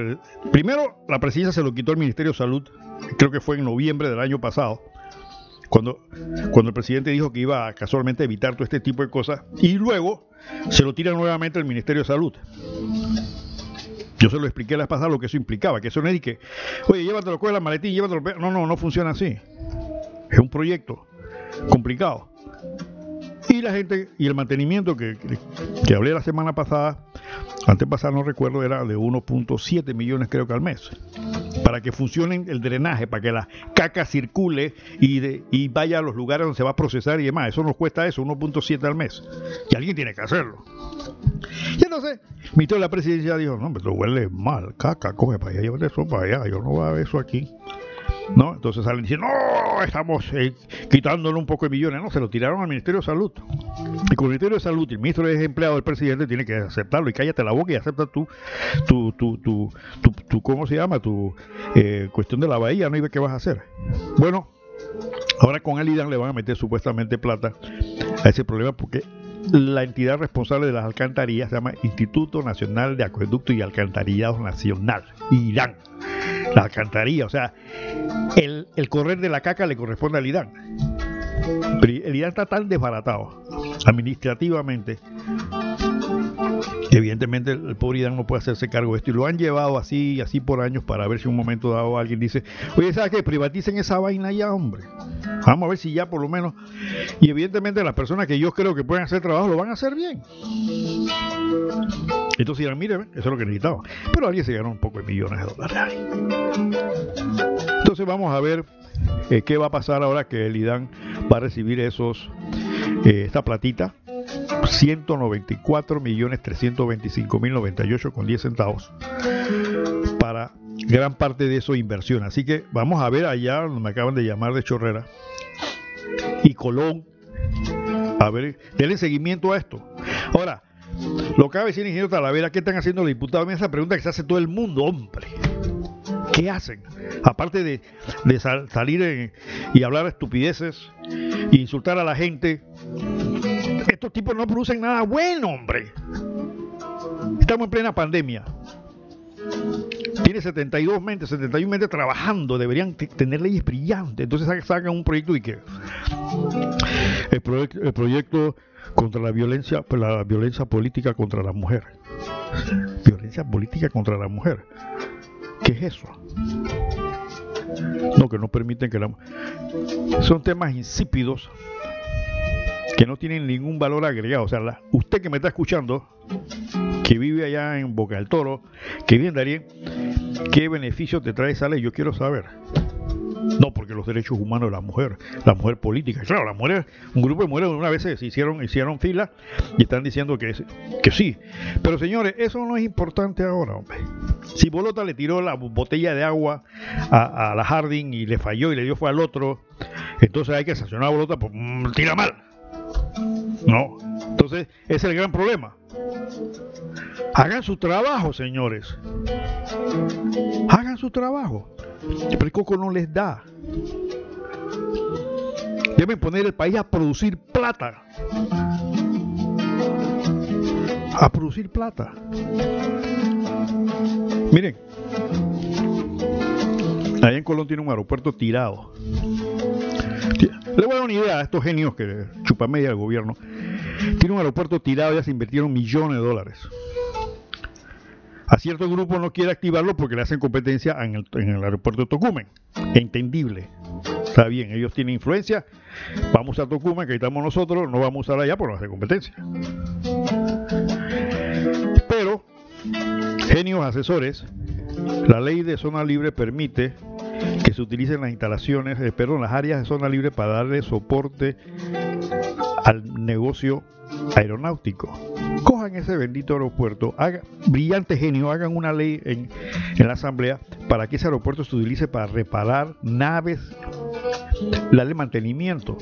Primero, la presidencia se lo quitó el Ministerio de Salud, creo que fue en noviembre del año pasado, cuando, cuando el presidente dijo que iba a casualmente evitar todo este tipo de cosas, y luego se lo tira nuevamente el Ministerio de Salud. Yo se lo expliqué la vez pasada lo que eso implicaba, que eso no es que, oye, llévatelo, coge la maletín, llévatelo. No, no, no funciona así. Es un proyecto complicado. Y la gente, y el mantenimiento que, que, hablé la semana pasada, antes pasada no recuerdo, era de 1.7 millones creo que al mes. Para que funcione el drenaje, para que la caca circule y, de, y vaya a los lugares donde se va a procesar y demás. Eso nos cuesta eso, 1.7 al mes. Y alguien tiene que hacerlo. No sé. Mi tío la presidencia dijo, no, pero huele mal, caca, come para allá, llévate eso para allá, yo no voy a ver eso aquí. ¿No? Entonces salen diciendo, no, estamos eh, quitándole un poco de millones. No, se lo tiraron al Ministerio de Salud. Y con el Ministerio de Salud, el ministro es empleado del presidente, tiene que aceptarlo y cállate la boca y acepta tu, tu, tu, tu, tu, ¿cómo se llama? Tu eh, cuestión de la bahía, no y ve qué vas a hacer. Bueno, ahora con el IDAN le van a meter supuestamente plata a ese problema porque la entidad responsable de las alcantarillas se llama Instituto Nacional de Acueducto y Alcantarillado Nacional, IDAN. La alcantarilla, o sea, el, correr de la caca le corresponde al IDAN. Pero el IDAN está tan desbaratado administrativamente Evidentemente el pobre Idán no puede hacerse cargo de esto y lo han llevado así y así por años para ver si un momento dado alguien dice, oye, ¿sabes qué? Privaticen esa vaina ya, hombre. Vamos a ver si ya por lo menos... Y evidentemente las personas que yo creo que pueden hacer trabajo lo van a hacer bien. Entonces dirán, mire, eso es lo que necesitaba. Pero alguien se ganó un poco de millones de dólares. Entonces vamos a ver eh, qué va a pasar ahora que el IDAN va a recibir esos eh, esta platita 194 millones 325 mil 98 con 10 centavos para gran parte de eso inversión. Así que vamos a ver allá, me acaban de llamar de Chorrera y Colón. A ver, denle seguimiento a esto. Ahora, lo que decir ingeniero Talavera, ¿qué están haciendo los diputados? Esa pregunta que se hace todo el mundo, hombre. ¿Qué hacen? Aparte de, salir y hablar estupideces e insultar a la gente, estos tipos no producen nada bueno, hombre. Estamos en plena pandemia. Tiene 72 mentes, 71 mentes trabajando, deberían tener leyes brillantes. Entonces sacan un proyecto y que el, proyecto contra la violencia, la violencia política contra la mujer. Violencia política contra la mujer. ¿Qué es eso? No, que no permiten que la... Son temas insípidos que no tienen ningún valor agregado. O sea, usted que me está escuchando, que vive allá en Boca del Toro, que vive en Darien, ¿qué beneficio te trae esa ley? Yo quiero saber. No, porque los derechos humanos de la mujer, la mujer política. Claro, la mujer, un grupo de mujeres una vez se hicieron, hicieron fila y están diciendo que, que sí. Pero señores, eso no es importante ahora, hombre. Si Bolota le tiró la botella de agua a, la Harding y le falló y le dio fue al otro, entonces hay que sancionar a Bolota por mm, tira mal. No. Entonces, ese es el gran problema. Hagan su trabajo, señores. Hagan su trabajo. Pero el coco no les da. Deben poner el país a producir plata. A producir plata. Miren, allá en Colón tiene un aeropuerto tirado. Le voy a dar una idea a estos genios que chupa media del gobierno. Tiene un aeropuerto tirado, ya se invirtieron millones de dólares. A cierto grupo no quiere activarlo porque le hacen competencia en el, aeropuerto de Tocumen. Entendible. Está bien, ellos tienen influencia. Vamos a Tocumen, que estamos nosotros, no vamos a usar allá por hacer competencia. Pero, genios asesores, la ley de zona libre permite que se utilicen las instalaciones, eh, perdón, las áreas de zona libre para darle soporte al negocio aeronáutico. Cojan ese bendito aeropuerto, brillante genio, hagan una ley en, en la asamblea para que ese aeropuerto se utilice para reparar naves, darle mantenimiento.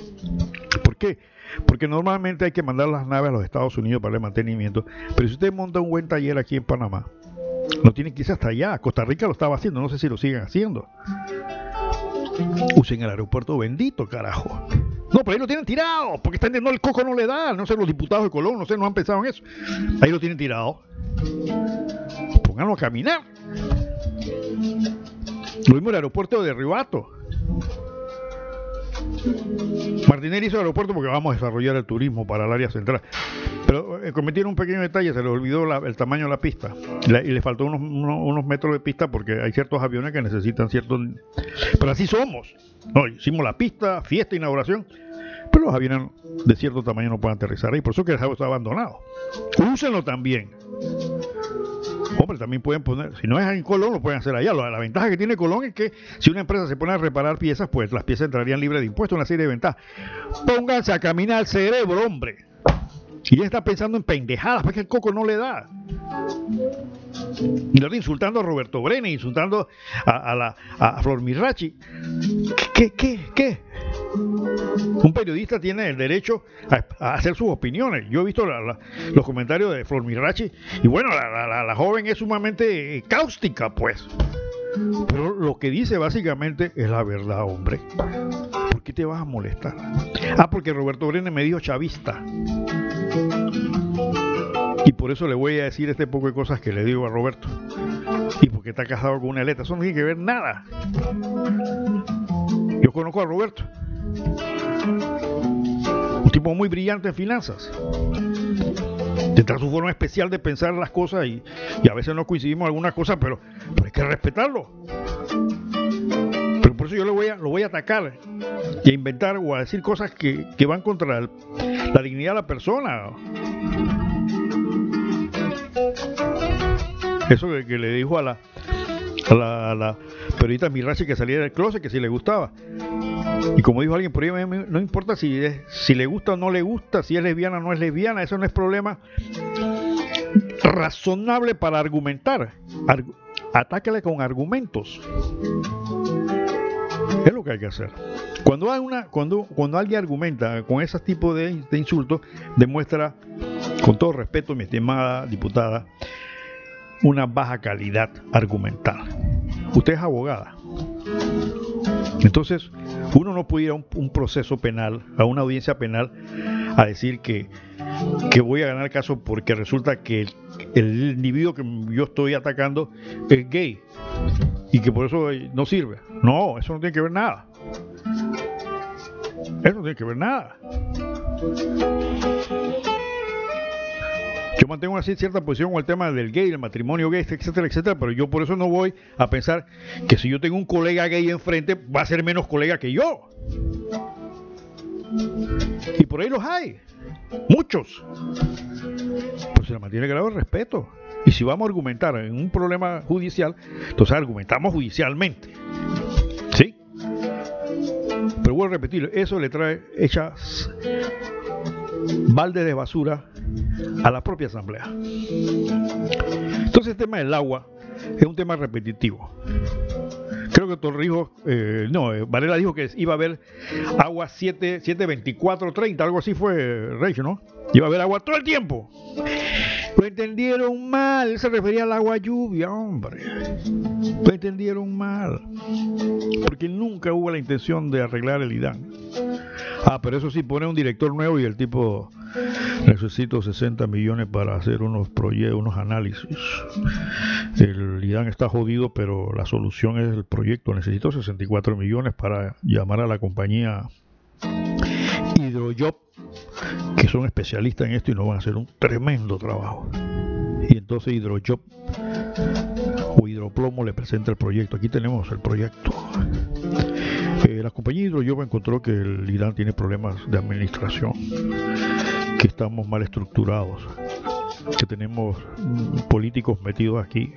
¿Por qué? Porque normalmente hay que mandar las naves a los Estados Unidos para el mantenimiento, pero si usted monta un buen taller aquí en Panamá, no tienen que irse hasta allá. Costa Rica lo estaba haciendo, no sé si lo siguen haciendo. Usen el aeropuerto bendito, carajo. No, pero ahí lo tienen tirado, porque están no, el coco no le da, no sé, los diputados de Colón, no sé, no han pensado en eso. Ahí lo tienen tirado. Pónganlo a caminar. Lo mismo el aeropuerto de Ribato. Martinelli hizo el aeropuerto porque vamos a desarrollar el turismo para el área central. Pero eh, cometieron un pequeño detalle, se le olvidó el tamaño de la pista. y le faltó unos, metros de pista porque hay ciertos aviones que necesitan ciertos... Pero así somos. No, hicimos la pista, fiesta, inauguración. Pero los aviones de cierto tamaño no pueden aterrizar ahí. Por eso que el está abandonado. Úsenlo también. Hombre, también pueden poner, si no es en Colón, lo pueden hacer allá. La, ventaja que tiene Colón es que si una empresa se pone a reparar piezas, pues las piezas entrarían libres de impuestos, una serie de ventajas. Pónganse a caminar el cerebro, hombre. Y ya está pensando en pendejadas, porque el coco no le da. Y insultando a Roberto Brene, insultando a, la, a Flor Mirachi. ¿Qué, qué, qué? Un periodista tiene el derecho a, hacer sus opiniones. Yo he visto los comentarios de Flor Mirachi y bueno, la, joven es sumamente cáustica, pues. Pero lo que dice básicamente es la verdad, hombre. ¿Por qué te vas a molestar? Ah, porque Roberto Brene me dijo chavista. Y por eso le voy a decir este poco de cosas que le digo a Roberto. Y porque está casado con una eleta. Eso no tiene que ver nada. Yo conozco a Roberto. Un tipo muy brillante en finanzas. Tendrá su forma especial de pensar las cosas y, a veces no coincidimos en algunas cosas, pero, hay que respetarlo. Pero por eso yo lo voy a, lo voy a atacar y a inventar o a decir cosas que, van contra la dignidad de la persona. Eso que, le dijo a la, a la, periodista Mirachi que saliera del closet, que si le gustaba. Y como dijo alguien por ahí, no importa si, si le gusta o no le gusta, si es lesbiana o no es lesbiana, eso no es problema razonable para argumentar. con argumentos. Es lo que hay que hacer. Cuando, hay una, cuando, cuando alguien argumenta con ese tipo de, de insultos, demuestra, con todo respeto, mi estimada diputada, una baja calidad argumental. Usted es abogada. Entonces, uno no puede ir a un, proceso penal, a una audiencia penal, a decir que, que voy a ganar caso porque resulta que el, individuo que yo estoy atacando es gay y que por eso no sirve. No, eso no tiene que ver nada. Eso no tiene que ver nada. Yo mantengo así cierta posición con el tema del gay, el matrimonio gay, etcétera, etcétera, pero yo por eso no voy a pensar que si yo tengo un colega gay enfrente, va a ser menos colega que yo. Y por ahí los hay, muchos. Pero se le mantiene grado el respeto. Y si vamos a argumentar en un problema judicial, entonces argumentamos judicialmente. ¿Sí? Pero vuelvo a repetir, eso le trae hechas balde de basura a la propia asamblea. Entonces el tema del agua es un tema repetitivo. Creo que Torrijos, eh, no, eh, Varela dijo que iba a haber agua 7, 7, 24, 30, algo así fue Reich, ¿no? Iba a haber agua todo el tiempo. Lo entendieron mal, se refería al agua lluvia, hombre. Lo entendieron mal. Porque nunca hubo la intención de arreglar el IDAN. Ah, pero eso sí, pone un director nuevo y el tipo necesito 60 millones para hacer unos proyectos, unos análisis. El IDAN está jodido, pero la solución es el proyecto. Necesito 64 millones para llamar a la compañía Hidrojob, que son especialistas en esto y nos van a hacer un tremendo trabajo. Y entonces Hidrojob o Hidroplomo le presenta el proyecto. Aquí tenemos el proyecto. Eh, la compañía Hidrojob encontró que el IDAN tiene problemas de administración que estamos mal estructurados, que tenemos políticos metidos aquí,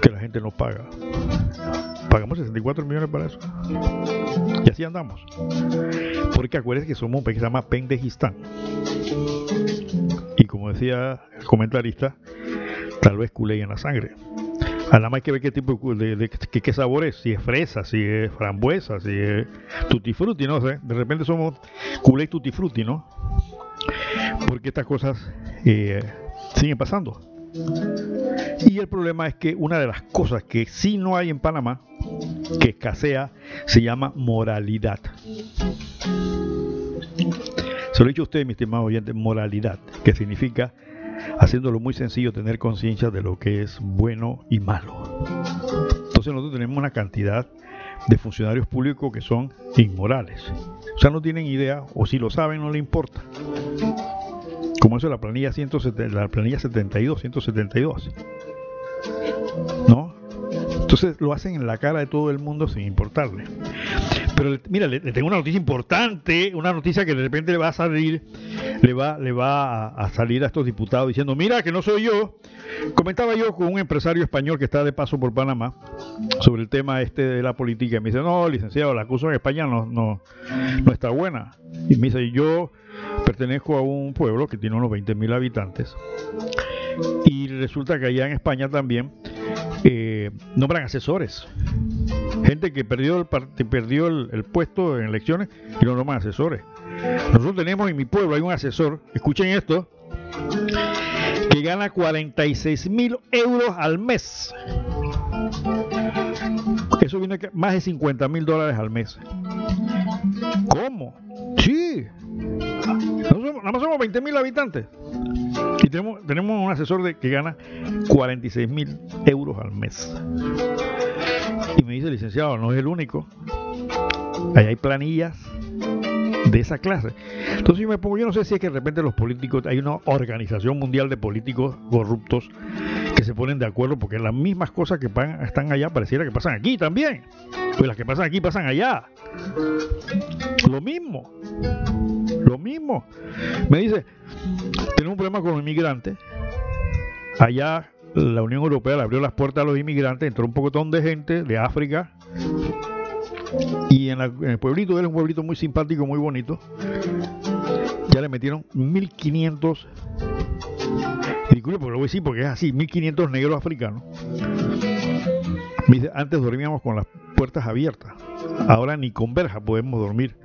que la gente no paga. Pagamos 64 millones para eso. Y así andamos. Porque acuérdense que somos un país que se llama Pendejistán. Y como decía el comentarista, tal vez culé en la sangre. Nada más hay que ver qué tipo de, qué, sabor es, si es fresa, si es frambuesa, si es tutti frutti, no sé. De repente somos culé tutti frutti, ¿no? Porque estas cosas eh, siguen pasando. Y el problema es que una de las cosas que sí no hay en Panamá, que escasea, se llama moralidad. Se lo he dicho a usted, mi estimado oyente, moralidad, que significa, haciéndolo muy sencillo, tener conciencia de lo que es bueno y malo. Entonces nosotros tenemos una cantidad de funcionarios públicos que son inmorales. O sea, no tienen idea, o si lo saben, no le importa. Como eso la planilla, 170, la planilla 72, 172. ¿No? Entonces lo hacen en la cara de todo el mundo sin importarle. Pero mira, le, tengo una noticia importante, una noticia que de repente le va a salir, le va, le va a, salir a estos diputados diciendo, mira que no soy yo. Comentaba yo con un empresario español que está de paso por Panamá sobre el tema este de la política. Y me dice, no, licenciado, la acusación en España no, no, no está buena. Y me dice, yo pertenezco a un pueblo que tiene unos 20.000 habitantes. Y resulta que allá en España también eh, nombran asesores. Gente que perdió el, perdió el, puesto en elecciones y lo nombran asesores. Nosotros tenemos en mi pueblo, hay un asesor, escuchen esto, que gana 46 mil euros al mes. Eso viene más de 50 mil dólares al mes. ¿Cómo? Sí. Nada más somos 20 mil habitantes. Y tenemos, tenemos un asesor que gana 46 mil euros al mes. Y me dice, licenciado, no es el único. Ahí hay planillas de esa clase. Entonces yo me pongo, yo no sé si es que de repente los políticos, hay una organización mundial de políticos corruptos que se ponen de acuerdo porque las mismas cosas que están allá pareciera que pasan aquí también. Pues las que pasan aquí pasan allá. Lo mismo. Lo mismo. Me dice, tenemos un problema con los inmigrantes. Allá la Unión Europea le abrió las puertas a los inmigrantes, entró un poco de gente de África. Y en, el pueblito, era un pueblito muy simpático, muy bonito. Ya le metieron 1500 Disculpe, porque lo voy a decir porque es así, 1500 negros africanos. Antes dormíamos con las puertas abiertas. Ahora ni con verja podemos dormir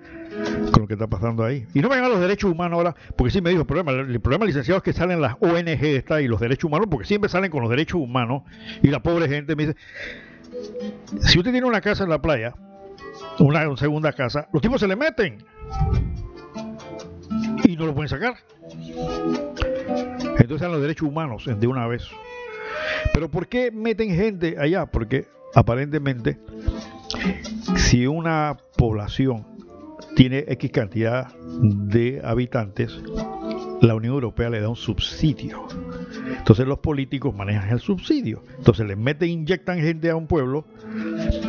con lo que está pasando ahí. Y no me hagan los derechos humanos ahora, porque sí me dijo el problema. El problema, licenciado, es que salen las ONG y los derechos humanos, porque siempre salen con los derechos humanos. Y la pobre gente me dice, si usted tiene una casa en la playa, una segunda casa, los tipos se le meten. Y no lo pueden sacar. Entonces están los derechos humanos de una vez. Pero ¿por qué meten gente allá? Porque aparentemente si una población tiene X cantidad de habitantes, la Unión Europea le da un subsidio. Entonces los políticos manejan el subsidio. Entonces les meten, inyectan gente a un pueblo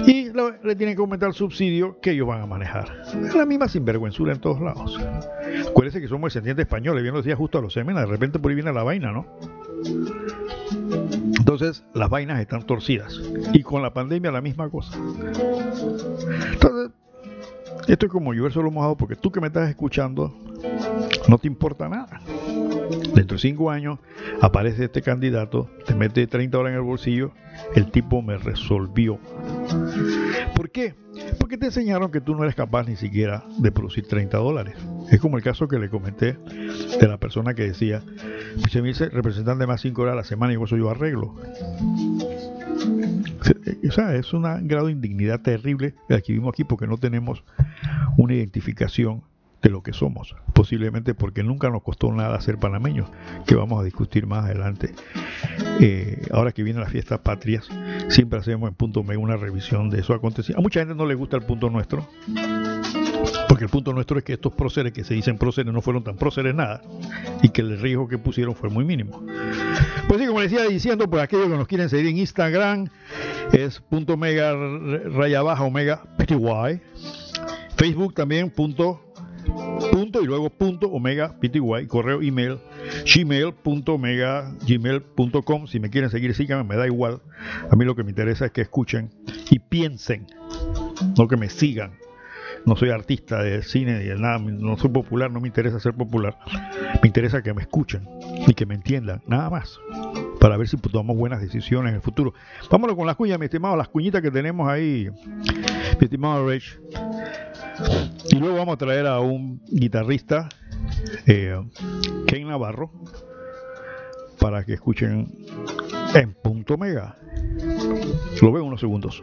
y le tienen que aumentar el subsidio que ellos van a manejar. Es la misma sinvergüenzura en todos lados. Acuérdense que somos descendientes españoles, bien lo decía justo a los semanas, de repente por ahí viene la vaina, ¿no? Entonces las vainas están torcidas. Y con la pandemia la misma cosa. Entonces, esto es como llover solo mojado porque tú que me estás escuchando no te importa nada. Dentro de cinco años aparece este candidato, te mete 30 horas en el bolsillo, el tipo me resolvió. ¿Por qué? Porque te enseñaron que tú no eres capaz ni siquiera de producir 30 dólares. Es como el caso que le comenté de la persona que decía, se me dice representante más 5 horas a la semana y eso yo arreglo. O sea, es un grado de indignidad terrible el que vivimos aquí porque no tenemos una identificación de lo que somos, posiblemente porque nunca nos costó nada ser panameños, que vamos a discutir más adelante. Eh, ahora que vienen las fiestas patrias, siempre hacemos en punto medio una revisión de eso acontecido. A mucha gente no le gusta el punto nuestro, porque el punto nuestro es que estos próceres que se dicen próceres no fueron tan próceres nada, y que el riesgo que pusieron fue muy mínimo. Pues sí, como les decía diciendo, por aquellos que nos quieren seguir en Instagram, es punto mega raya baja omega pty. Facebook también punto punto y luego punto omega pty, correo email gmail.omega gmail.com si me quieren seguir síganme, me da igual. A mí lo que me interesa es que escuchen y piensen no que me sigan. No soy artista de cine ni de nada, no soy popular, no me interesa ser popular, me interesa que me escuchen y que me entiendan, nada más, para ver si tomamos buenas decisiones en el futuro. Vámonos con las cuñas, mi estimado, las cuñitas que tenemos ahí, mi estimado Rich. Y luego vamos a traer a un guitarrista, eh, Ken Navarro, para que escuchen en punto mega. Lo veo unos segundos.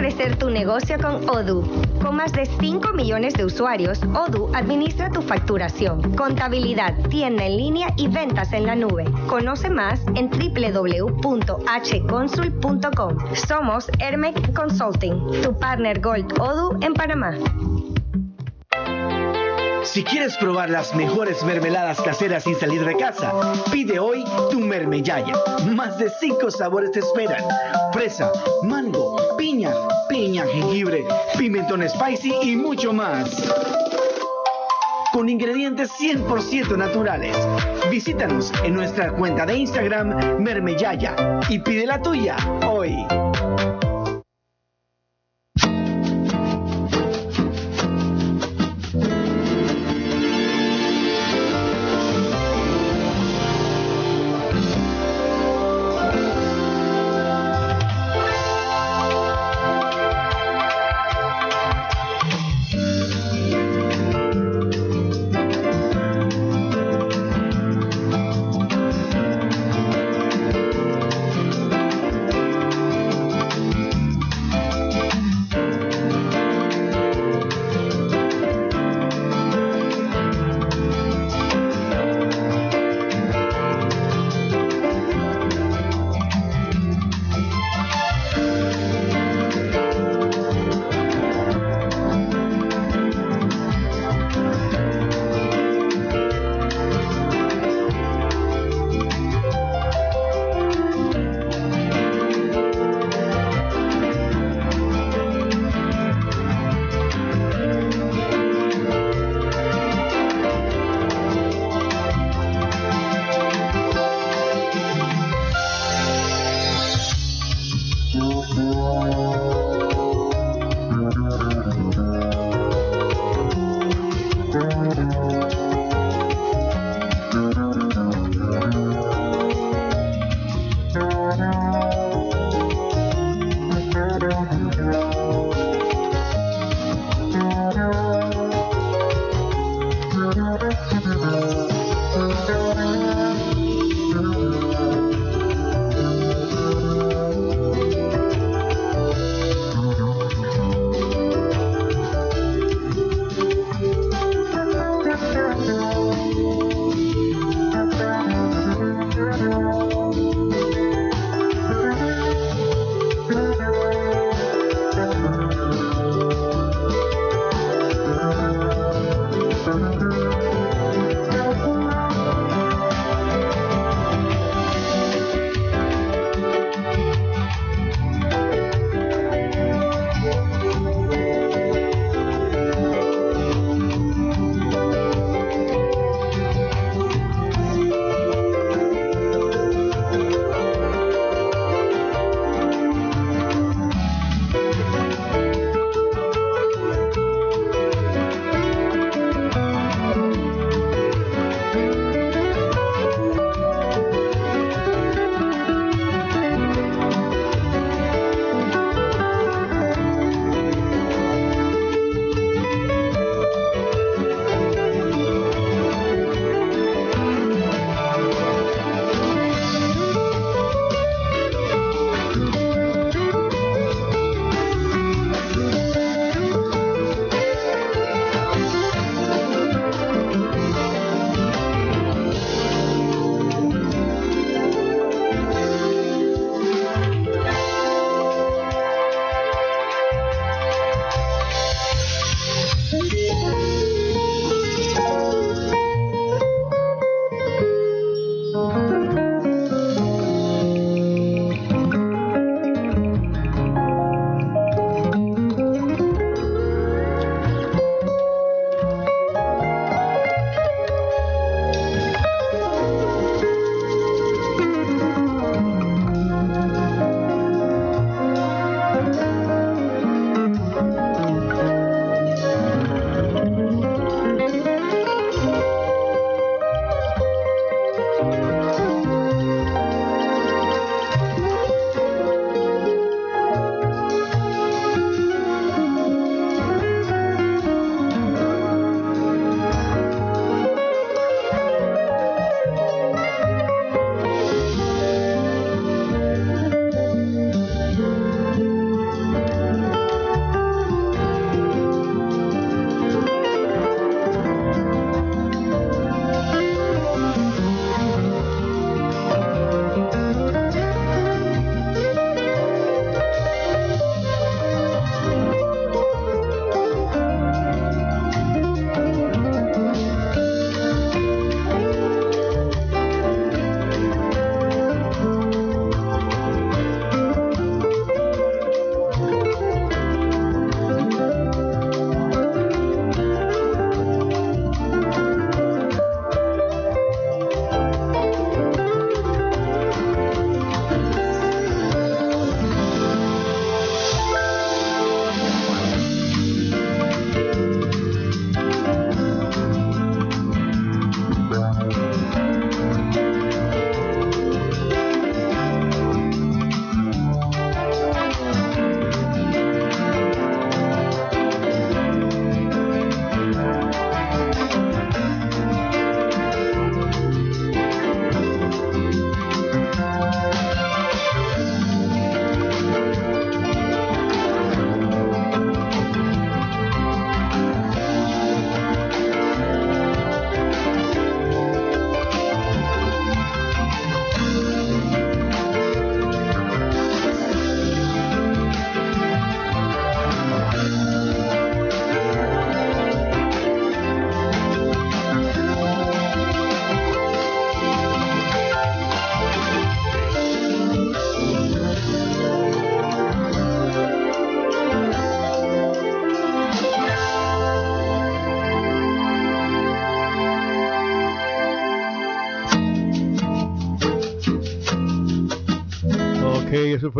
crecer tu negocio con Odoo. Con más de 5 millones de usuarios, Odoo administra tu facturación, contabilidad, tienda en línea y ventas en la nube. Conoce más en www.hconsul.com. Somos Hermec Consulting, tu partner Gold Odoo en Panamá. Si quieres probar las mejores mermeladas caseras sin salir de casa, pide hoy tu mermellaya. Más de 5 sabores te esperan. Fresa, mango, piña, piña, jengibre, pimentón spicy y mucho más. Con ingredientes 100% naturales. Visítanos en nuestra cuenta de Instagram Mermellaya y pide la tuya hoy.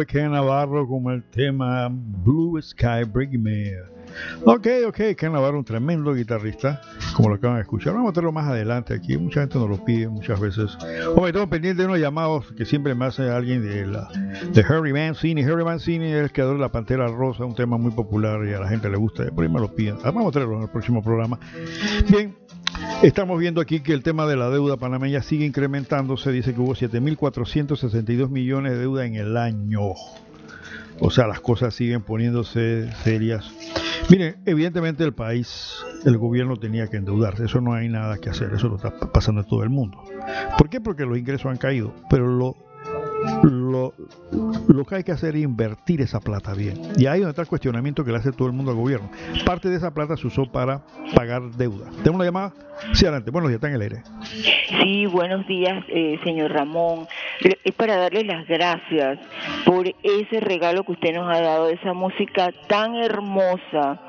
Fue Ken Navarro con el tema Blue Sky Break Me. Ok, ok, Ken Navarro, un tremendo guitarrista, como lo acaban de escuchar. Vamos a tenerlo más adelante aquí. Mucha gente nos lo pide muchas veces. Hombre, estamos pendientes de unos llamados que siempre me hace alguien de, la, de Harry Mancini. Harry Mancini es el creador de La Pantera Rosa, un tema muy popular y a la gente le gusta. Por ahí me lo piden. Ah, vamos a tenerlo en el próximo programa. Bien, Estamos viendo aquí que el tema de la deuda panameña sigue incrementándose. Dice que hubo 7.462 millones de deuda en el año. O sea, las cosas siguen poniéndose serias. Miren, evidentemente el país, el gobierno tenía que endeudarse. Eso no hay nada que hacer. Eso lo está pasando en todo el mundo. ¿Por qué? Porque los ingresos han caído. Pero lo lo, lo que hay que hacer es invertir esa plata bien. Y ahí donde está el cuestionamiento que le hace todo el mundo al gobierno. Parte de esa plata se usó para pagar deuda. ¿Tenemos una llamada? Sí, adelante. Buenos días, está en el aire. Sí, buenos días, eh, señor Ramón. Es para darle las gracias por ese regalo que usted nos ha dado, esa música tan hermosa,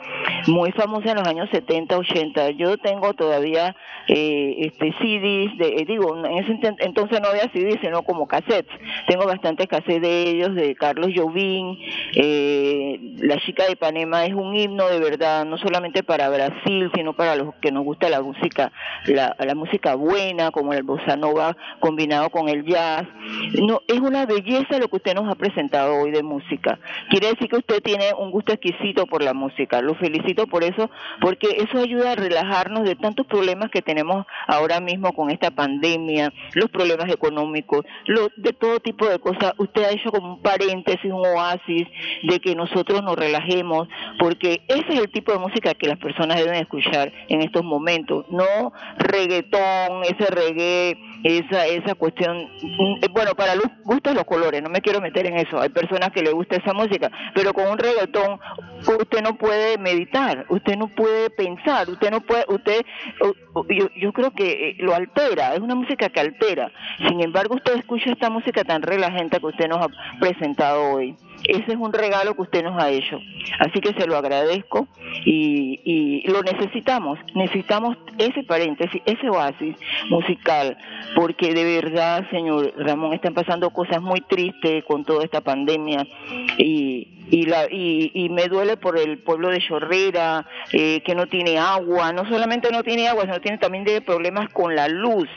muy famosa en los años 70, 80. Yo tengo todavía eh, este CDs, de, eh, digo, en ese entonces no había CDs, sino como cassettes. Tengo bastantes cassettes de ellos, de Carlos Jovín. Eh, la chica de Panema es un himno de verdad, no solamente para Brasil, sino para los que nos gusta la música, la, la música buena, como el bossa nova combinado con el jazz. No, es una belleza lo que usted nos ha presentado hoy de música. Quiere decir que usted tiene un gusto exquisito por la música. Lo felicito por eso, porque eso ayuda a relajarnos de tantos problemas que tenemos ahora mismo con esta pandemia, los problemas económicos, lo, de todo tipo de cosas. Usted ha hecho como un paréntesis, un oasis de que nosotros nos relajemos, porque ese es el tipo de música que las personas deben escuchar en estos momentos, no reggaetón, ese reggae, esa esa cuestión, mm, bueno, para los gustos los colores, no me quiero meter en eso. Hay personas que le gusta esa música, pero con un reggaetón usted no puede meditar, usted no puede pensar, usted no puede, usted, yo, yo creo que eh, lo altera, es una música que altera. Sin embargo, usted escucha esta música tan relajante que usted nos ha presentado hoy. Ese es un regalo que usted nos ha hecho. Así que se lo agradezco y, y lo necesitamos. Necesitamos ese paréntesis, ese oasis musical, porque de verdad, señor Ramón, están pasando cosas muy tristes con toda esta pandemia y, y, la, y, y me duele por el pueblo de Chorrera, eh, que no tiene agua, no solamente no tiene agua, sino tiene también problemas con la luz,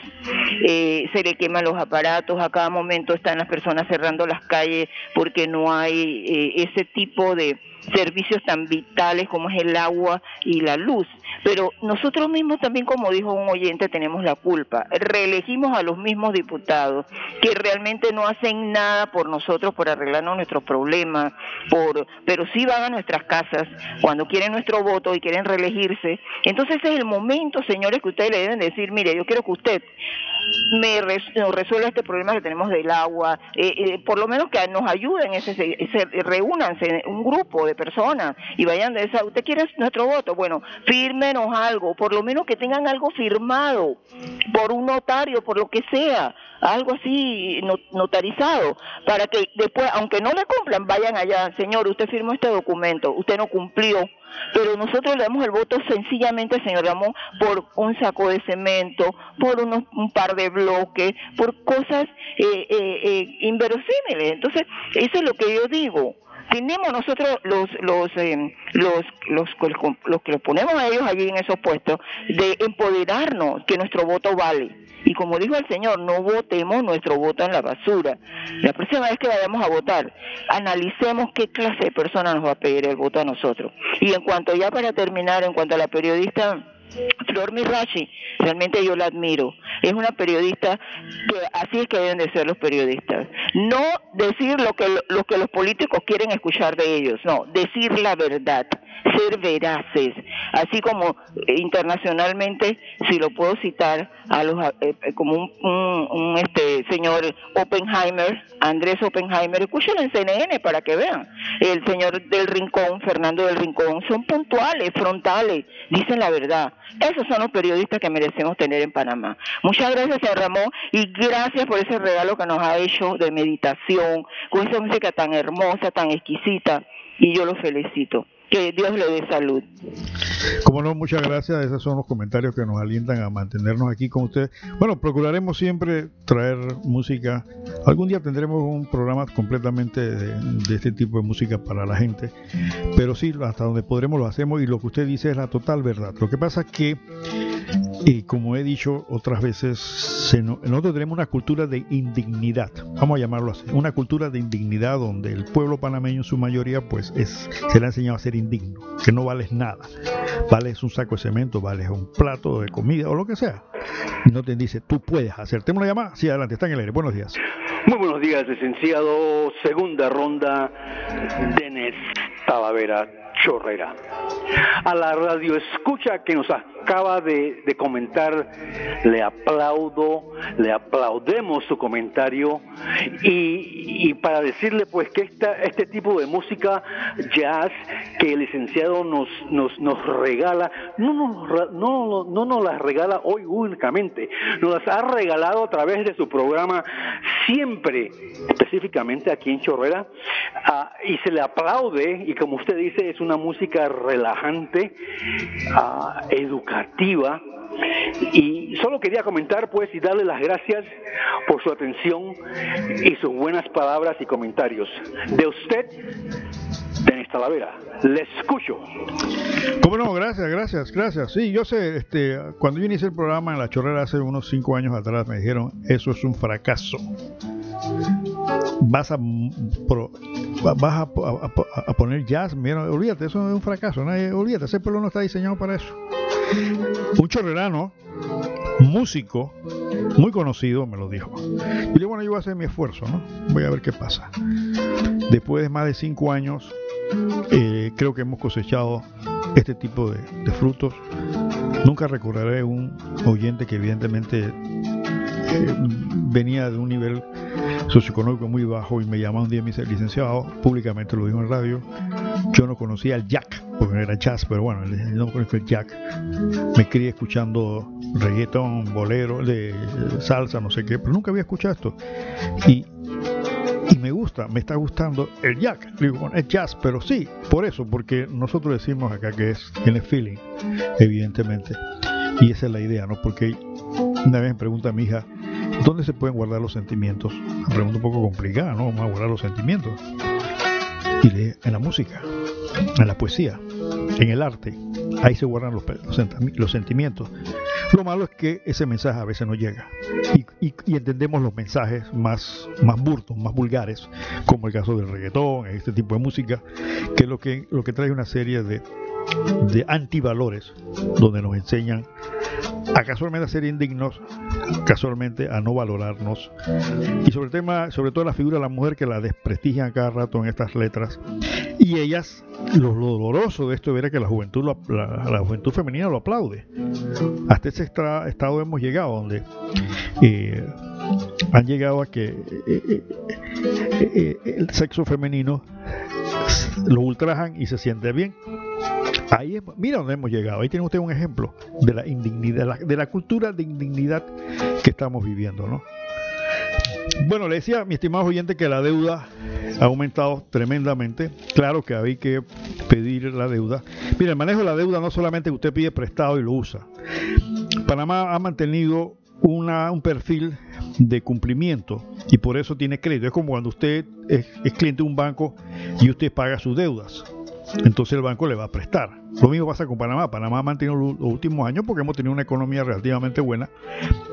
eh, se le queman los aparatos, a cada momento están las personas cerrando las calles porque no hay eh, ese tipo de servicios tan vitales como es el agua y la luz. Pero nosotros mismos también, como dijo un oyente, tenemos la culpa. Reelegimos a los mismos diputados que realmente no hacen nada por nosotros, por arreglarnos nuestros problemas, por, pero sí van a nuestras casas cuando quieren nuestro voto y quieren reelegirse. Entonces es el momento, señores, que ustedes le deben decir, mire, yo quiero que usted me resuelva este problema que tenemos del agua, eh, eh, por lo menos que nos ayuden, ese, ese, reúnanse un grupo de personas y vayan de esa, ¿usted quiere nuestro voto? Bueno, fírmenos algo, por lo menos que tengan algo firmado por un notario, por lo que sea, algo así notarizado, para que después, aunque no le cumplan, vayan allá, señor, usted firmó este documento, usted no cumplió, pero nosotros le damos el voto sencillamente, señor Ramón, por un saco de cemento, por unos, un par de bloques, por cosas eh, eh, eh, inverosímiles. Entonces, eso es lo que yo digo tenemos nosotros los los los, los, los que los ponemos a ellos allí en esos puestos de empoderarnos que nuestro voto vale. Y como dijo el señor no votemos nuestro voto en la basura. La próxima vez que vayamos a votar analicemos qué clase de persona nos va a pedir el voto a nosotros. Y en cuanto ya para terminar en cuanto a la periodista Flor Mirachi, realmente yo la admiro. Es una periodista que así es que deben de ser los periodistas. No decir lo que, lo que los políticos quieren escuchar de ellos, no, decir la verdad, ser veraces. Así como internacionalmente, si lo puedo citar, a los eh, eh, como un, un, este señor Oppenheimer, Andrés Oppenheimer, escúchenlo en CNN para que vean. El señor del Rincón, Fernando del Rincón, son puntuales, frontales, dicen la verdad. Esos son los periodistas que merecemos tener en Panamá. Muchas gracias, señor Ramón, y gracias por ese regalo que nos ha hecho de meditación, con esa música tan hermosa, tan exquisita, y yo lo felicito. Que Dios le dé salud. Como no, muchas gracias. Esos son los comentarios que nos alientan a mantenernos aquí con ustedes. Bueno, procuraremos siempre traer música. Algún día tendremos un programa completamente de, este tipo de música para la gente. Pero sí, hasta donde podremos lo hacemos y lo que usted dice es la total verdad. Lo que pasa es que, y como he dicho otras veces, nosotros tenemos una cultura de indignidad. Vamos a llamarlo así. Una cultura de indignidad donde el pueblo panameño en su mayoría pues es, se le ha enseñado a ser indigno, que no vales nada vales un saco de cemento, vales un plato de comida o lo que sea. Y no te dice, tú puedes hacer. ¿Tenemos una llamada? Sí, adelante, está en el aire. Buenos días. Muy buenos días, licenciado. Segunda ronda, Denis Talavera Chorrera. A la radio escucha que nos acaba de, comentar, le aplaudo, le aplaudemos su comentario y, para decirle pues que esta, este tipo de música jazz que el licenciado nos, nos, nos regala, no nos, no, no nos las regala hoy únicamente, nos las ha regalado a través de su programa siempre, específicamente aquí en Chorrera, ah, y se le aplaude y como usted dice es una música relajante, uh, educativa. Y solo quería comentar pues y darle las gracias por su atención y sus buenas palabras y comentarios. De usted, Denis Talavera, le escucho. ¿Cómo no? Gracias, gracias, gracias. Sí, yo sé, este, cuando yo inicié el programa en La Chorrera hace unos cinco años atrás, me dijeron, eso es un fracaso. Vas a, vas a, poner jazz, mira, olvídate, eso es un fracaso, nadie, olvídate, ese pueblo no está diseñado para eso. Un chorrerano, músico, muy conocido, me lo dijo. Y yo, bueno, yo voy a hacer mi esfuerzo, ¿no? Voy a ver qué pasa. Después de más de cinco años, eh, creo que hemos cosechado este tipo de, frutos. Nunca recordaré un oyente que evidentemente eh, venía de un nivel socioeconómico muy bajo y me llamó un día y me dice, licenciado, públicamente lo dijo en radio, yo no conocía el jack, porque no era jazz, pero bueno, no conozco el jack. Me crié escuchando reggaeton, bolero, de salsa, no sé qué, pero nunca había escuchado esto. Y y me gusta, me está gustando el jack. Digo, bueno, es jazz, pero sí, por eso, porque nosotros decimos acá que es, tiene feeling, evidentemente. Y esa es la idea, ¿no? Porque una vez me pregunta mi hija, ¿dónde se pueden guardar los sentimientos? Una pregunta un poco complicada, ¿no? Vamos a guardar los sentimientos. Y en la música, en la poesía, en el arte. Ahí se guardan los, los sentimientos. Lo malo es que ese mensaje a veces no llega y, entendemos los mensajes más, más burtos, más vulgares, como el caso del reggaetón, este tipo de música, que lo que, lo que trae una serie de, de antivalores donde nos enseñan a casualmente a ser indignos, casualmente a no valorarnos. Y sobre el tema, sobre todo la figura de la mujer que la desprestigian cada rato en estas letras. Y ellas lo, doloroso de esto es que la juventud la, juventud femenina lo aplaude. Hasta ese estado hemos llegado donde eh, han llegado a que eh, eh, el sexo femenino lo ultrajan y se siente bien Ahí mira dónde hemos llegado. Ahí tiene usted un ejemplo de la indignidad, de la, cultura de indignidad que estamos viviendo, ¿no? Bueno, le decía a mi estimado oyente que la deuda ha aumentado tremendamente. Claro que hay que pedir la deuda. Mira, el manejo de la deuda no solamente usted pide prestado y lo usa. Panamá ha mantenido una, un perfil de cumplimiento y por eso tiene crédito. Es como cuando usted es cliente de un banco y usted paga sus deudas entonces el banco le va a prestar. Lo mismo pasa con Panamá. Panamá ha mantenido los últimos años porque hemos tenido una economía relativamente buena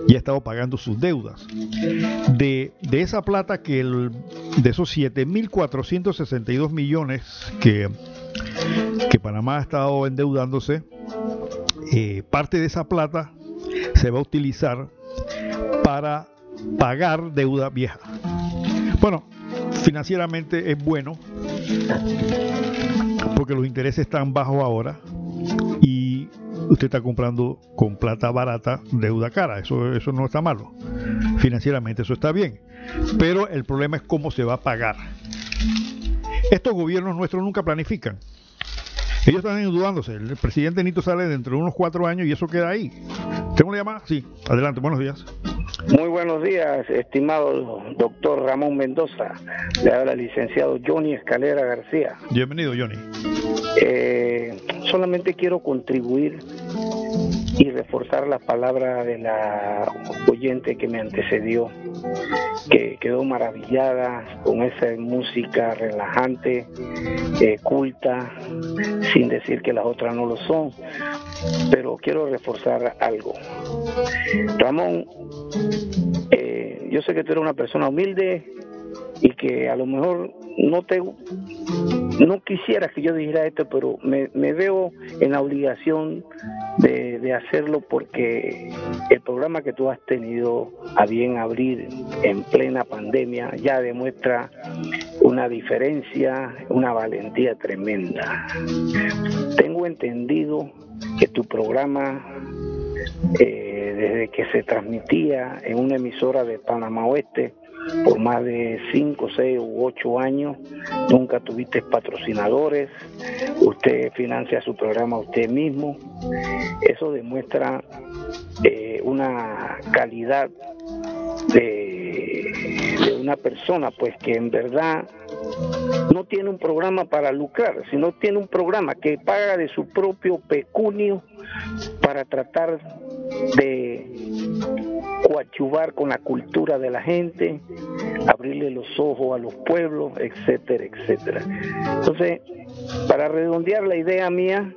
y ha estado pagando sus deudas. De, esa plata que de esos 7.462 millones que, que Panamá ha estado endeudándose, eh, parte de esa plata se va a utilizar para pagar deuda vieja. Bueno, financieramente es bueno porque los intereses están bajos ahora y usted está comprando con plata barata deuda cara. Eso, eso no está malo. Financieramente eso está bien. Pero el problema es cómo se va a pagar. Estos gobiernos nuestros nunca planifican. Ellos están endeudándose. El presidente Nito sale dentro de unos cuatro años y eso queda ahí. ¿Tengo una llamada? Sí. Adelante. Buenos días. Muy buenos días, estimado doctor Ramón Mendoza. Le habla el licenciado Johnny Escalera García. Bienvenido, Johnny. Eh, solamente quiero contribuir y reforzar la palabra de la oyente que me antecedió, que quedó maravillada con esa música relajante, eh, culta, sin decir que las otras no lo son. Pero quiero reforzar algo. Ramón, eh, yo sé que tú eres una persona humilde y que a lo mejor no te no quisiera que yo dijera esto, pero me, veo en la obligación de, hacerlo porque el programa que tú has tenido a bien abrir en plena pandemia ya demuestra una diferencia, una valentía tremenda. Tengo entendido que tu programa, eh, desde que se transmitía en una emisora de Panamá Oeste, por más de 5, 6 u 8 años, nunca tuviste patrocinadores, usted financia su programa usted mismo, eso demuestra eh, una calidad de, de una persona, pues que en verdad no tiene un programa para lucrar, sino tiene un programa que paga de su propio pecunio para tratar de coachuvar con la cultura de la gente, abrirle los ojos a los pueblos, etcétera, etcétera. Entonces, para redondear la idea mía,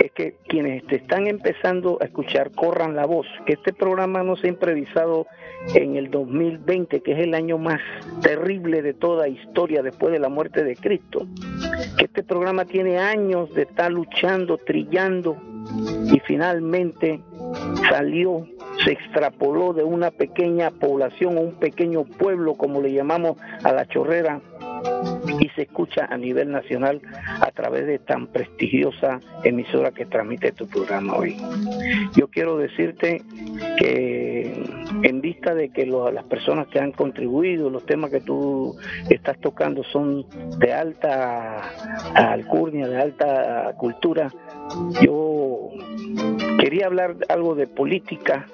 es que quienes te están empezando a escuchar corran la voz, que este programa no se ha improvisado en el 2020, que es el año más terrible de toda historia después de la muerte de Cristo, que este programa tiene años de estar luchando, trillando y finalmente salió, se extrapoló de una pequeña población o un pequeño pueblo, como le llamamos a la chorrera, y se escucha a nivel nacional a través de tan prestigiosa emisora que transmite tu programa hoy. Yo quiero decirte que en vista de que las personas que han contribuido, los temas que tú estás tocando son de alta alcurnia, de alta cultura, yo quería hablar algo de política,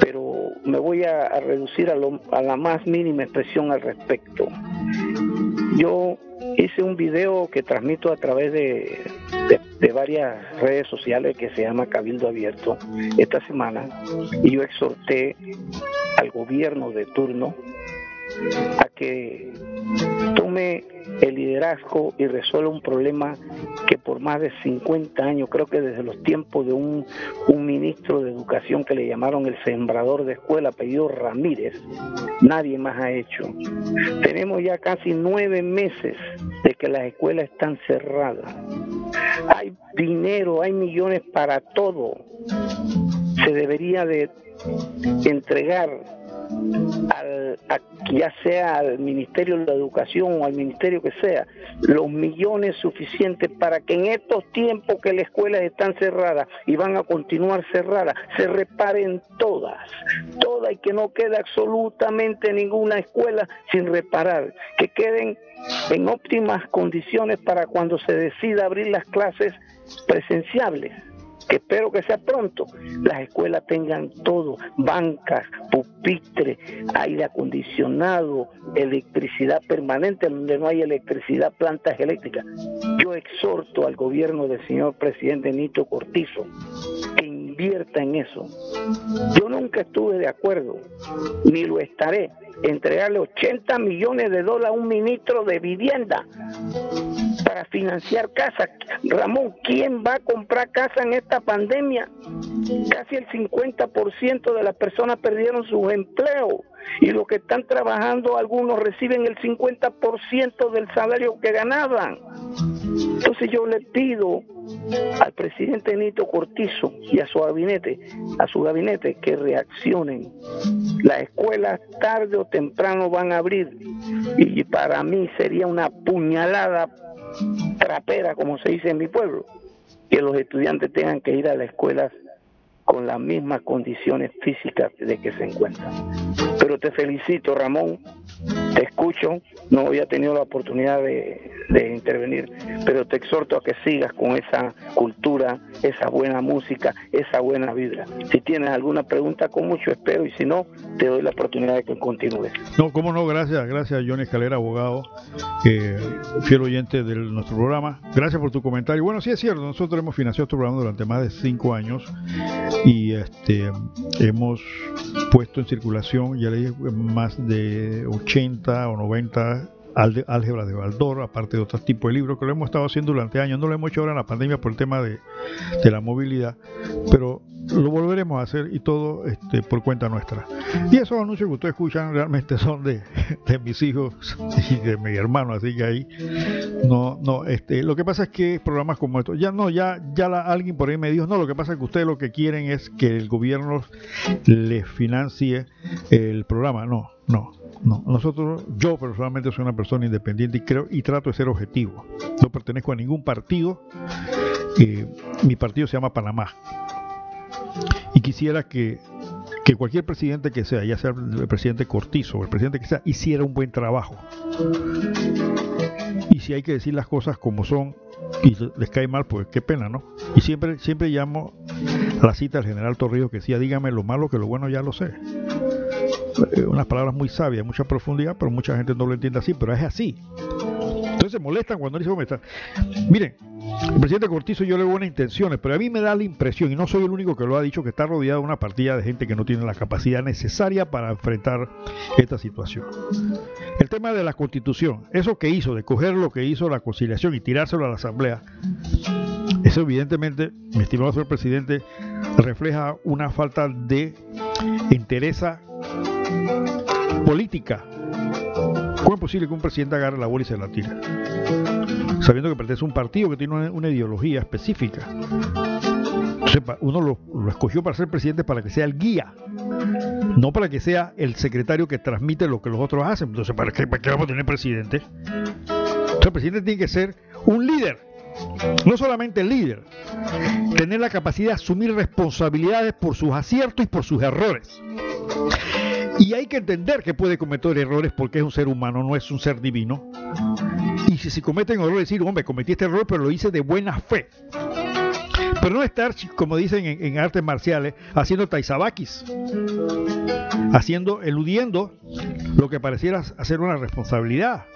pero me voy a, reducir a, a la más mínima expresión al respecto. Yo hice un video que transmito a través de, varias redes sociales que se llama Cabildo Abierto esta semana y yo exhorté al gobierno de turno a que tome el liderazgo y resuelva un problema que por más de 50 años, creo que desde los tiempos de un, un ministro de educación que le llamaron el sembrador de escuela, apellido Ramírez, nadie más ha hecho. Tenemos ya casi nueve meses de que las escuelas están cerradas. Hay dinero, hay millones para todo. Se debería de entregar al, ya sea al Ministerio de la Educación o al Ministerio que sea, los millones suficientes para que en estos tiempos que las escuelas están cerradas y van a continuar cerradas, se reparen todas, todas y que no quede absolutamente ninguna escuela sin reparar, que queden en óptimas condiciones para cuando se decida abrir las clases presenciables espero que sea pronto, las escuelas tengan todo, bancas, pupitres, aire acondicionado, electricidad permanente, donde no hay electricidad, plantas eléctricas. Yo exhorto al gobierno del señor presidente Nito Cortizo que invierta en eso. Yo nunca estuve de acuerdo, ni lo estaré, entregarle 80 millones de dólares a un ministro de vivienda para financiar casas. Ramón, ¿quién va a comprar casa en esta pandemia? Casi el 50% de las personas perdieron sus empleos y los que están trabajando, algunos reciben el 50% del salario que ganaban. Entonces yo le pido al presidente Nito Cortizo y a su gabinete, a su gabinete que reaccionen. Las escuelas tarde o temprano van a abrir y para mí sería una puñalada trapera, como se dice en mi pueblo, que los estudiantes tengan que ir a las escuelas con las mismas condiciones físicas de que se encuentran. Pero te felicito, Ramón, te escucho, no había tenido la oportunidad de, intervenir, pero te exhorto a que sigas con esa cultura, esa buena música, esa buena vibra. Si tienes alguna pregunta, con mucho espero, y si no, te doy la oportunidad de que continúes. No, cómo no, gracias, gracias Johnny Escalera, abogado, eh, fiel oyente de nuestro programa. Gracias por tu comentario. Bueno, sí es cierto, nosotros hemos financiado este programa durante más de cinco años y este hemos puesto en circulación, ya leí más de 80 o 90 álgebra de Baldor, aparte de otros tipos de libros que lo hemos estado haciendo durante años. No lo hemos hecho ahora en la pandemia por el tema de, la movilidad, pero lo volveremos a hacer y todo este, por cuenta nuestra. Y esos anuncios que ustedes escuchan realmente son de, mis hijos y de mi hermano, así que ahí no, no, este, lo que pasa es que programas como estos, ya no, ya, ya alguien por ahí me dijo, no, lo que pasa es que ustedes lo que quieren es que el gobierno les financie el programa, no, no, no, nosotros, yo personalmente soy una persona independiente y creo y trato de ser objetivo. No pertenezco a ningún partido. Eh, mi partido se llama Panamá. Y quisiera que, que cualquier presidente que sea, ya sea el presidente Cortizo o el presidente que sea, hiciera un buen trabajo. Y si hay que decir las cosas como son y les cae mal, pues qué pena, ¿no? Y siempre, siempre llamo a la cita al general Torrijos que decía, dígame lo malo que lo bueno ya lo sé. Eh, unas palabras muy sabias, mucha profundidad, pero mucha gente no lo entiende así, pero es así. Entonces se molestan cuando dice molestar. Miren, el presidente Cortizo yo le buenas intenciones, pero a mí me da la impresión, y no soy el único que lo ha dicho, que está rodeado de una partida de gente que no tiene la capacidad necesaria para enfrentar esta situación. El tema de la constitución, eso que hizo, de coger lo que hizo la conciliación y tirárselo a la asamblea, eso evidentemente, mi estimado señor presidente, refleja una falta de interés política. ¿Cómo es posible que un presidente agarre la bola y se la tire? Sabiendo que pertenece a un partido que tiene una, ideología específica. uno lo, escogió para ser presidente para que sea el guía, no para que sea el secretario que transmite lo que los otros hacen. Entonces, ¿para qué, para qué vamos a tener presidente? Entonces, el presidente tiene que ser un líder, no solamente el líder, tener la capacidad de asumir responsabilidades por sus aciertos y por sus errores. Y hay que entender que puede cometer errores porque es un ser humano, no es un ser divino. Y si se cometen errores, decir, hombre, cometí este error, pero lo hice de buena fe. Pero no estar, como dicen en, artes marciales, haciendo taizabakis, haciendo, eludiendo lo que pareciera hacer una responsabilidad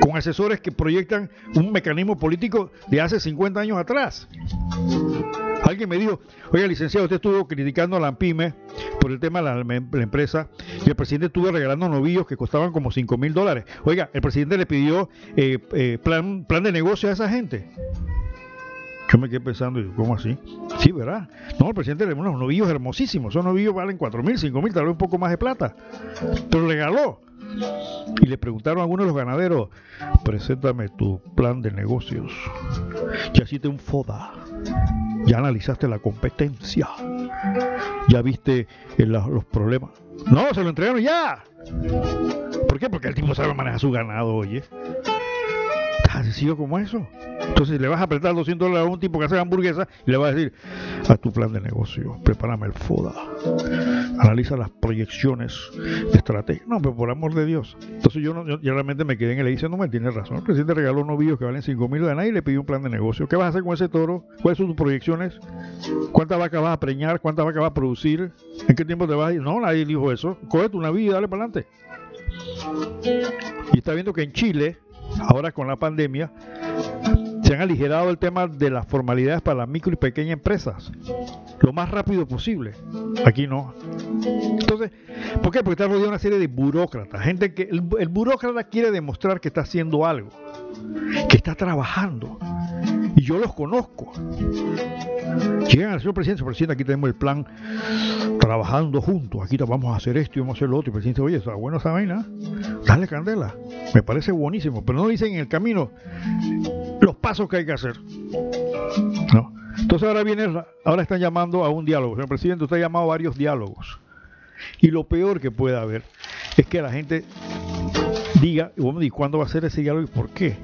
con asesores que proyectan un mecanismo político de hace 50 años atrás. Alguien me dijo, oiga, licenciado, usted estuvo criticando a la PYME por el tema de la, empresa y el presidente estuvo regalando novillos que costaban como 5 mil dólares. Oiga, el presidente le pidió eh, eh, plan, plan de negocio a esa gente. Yo me quedé pensando, ¿cómo así? Sí, ¿verdad? No, el presidente le dio unos novillos hermosísimos. Esos novillos valen 4 mil, 5 mil, tal vez un poco más de plata. Pero regaló. Y le preguntaron a algunos de los ganaderos, preséntame tu plan de negocios. Ya hiciste un FODA. Ya analizaste la competencia. Ya viste eh, los problemas. No, se lo entregaron ya. ¿Por qué? Porque el tipo sabe manejar su ganado, oye. Tan sencillo como eso. Entonces le vas a apretar 200 dólares a un tipo que hace hamburguesas y le vas a decir, a tu plan de negocio, prepárame el FODA, analiza las proyecciones de estrategia. No, pero por amor de Dios. Entonces yo, no, yo, realmente me quedé en el dice, no me tiene razón. El presidente regaló unos novillos que valen 5 mil dólares y le pidió un plan de negocio. ¿Qué vas a hacer con ese toro? ¿Cuáles son tus proyecciones? ¿Cuántas vacas vas a preñar? ¿Cuántas vacas vas a producir? ¿En qué tiempo te vas a ir? No, nadie dijo eso. Cógete una vida y dale para adelante. Y está viendo que en Chile, ahora con la pandemia, se han aligerado el tema de las formalidades para las micro y pequeñas empresas lo más rápido posible. Aquí no. Entonces, ¿por qué? Porque está rodeado de una serie de burócratas, gente que el, el burócrata quiere demostrar que está haciendo algo, que está trabajando. Y yo los conozco. Llegan al señor presidente, presidente, aquí tenemos el plan trabajando juntos, aquí vamos a hacer esto y vamos a hacer lo otro. Y el presidente, oye, está bueno esa vaina, dale candela, me parece buenísimo, pero no dicen en el camino los pasos que hay que hacer. No. Entonces ahora viene, ahora están llamando a un diálogo. Señor presidente, usted ha llamado a varios diálogos. Y lo peor que puede haber es que la gente diga, ¿y cuándo va a ser ese diálogo y por qué?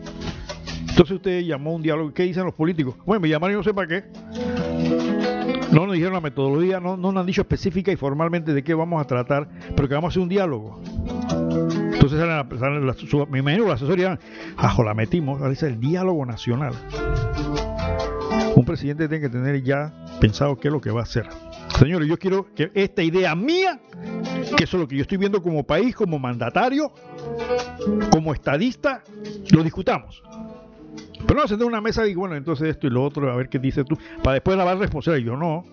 Entonces usted llamó un diálogo. ¿Qué dicen los políticos? Bueno, me llamaron y no sé para qué. No nos dijeron la metodología, no, no nos han dicho específica y formalmente de qué vamos a tratar, pero que vamos a hacer un diálogo. Entonces salen, salen la, su, me imagino la asesoría, ajo, la metimos, ahora dice el diálogo nacional. Un presidente tiene que tener ya pensado qué es lo que va a hacer. Señores, yo quiero que esta idea mía, que es lo que yo estoy viendo como país, como mandatario, como estadista, lo discutamos. Pero no, se da una mesa y bueno, entonces esto y lo otro, a ver qué dices tú, para después lavar responsabilidad. Yo no.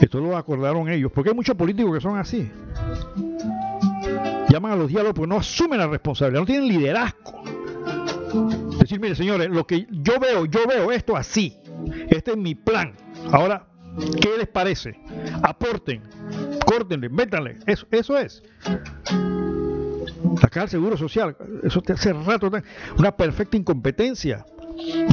Esto lo acordaron ellos, porque hay muchos políticos que son así. Llaman a los diálogos porque no asumen la responsabilidad, no tienen liderazgo. Decir, mire señores, lo que yo veo, yo veo esto así. Este es mi plan. Ahora, ¿qué les parece? Aporten, córtenle, métanle. Eso, es. Sacar el seguro social, eso hace rato una perfecta incompetencia.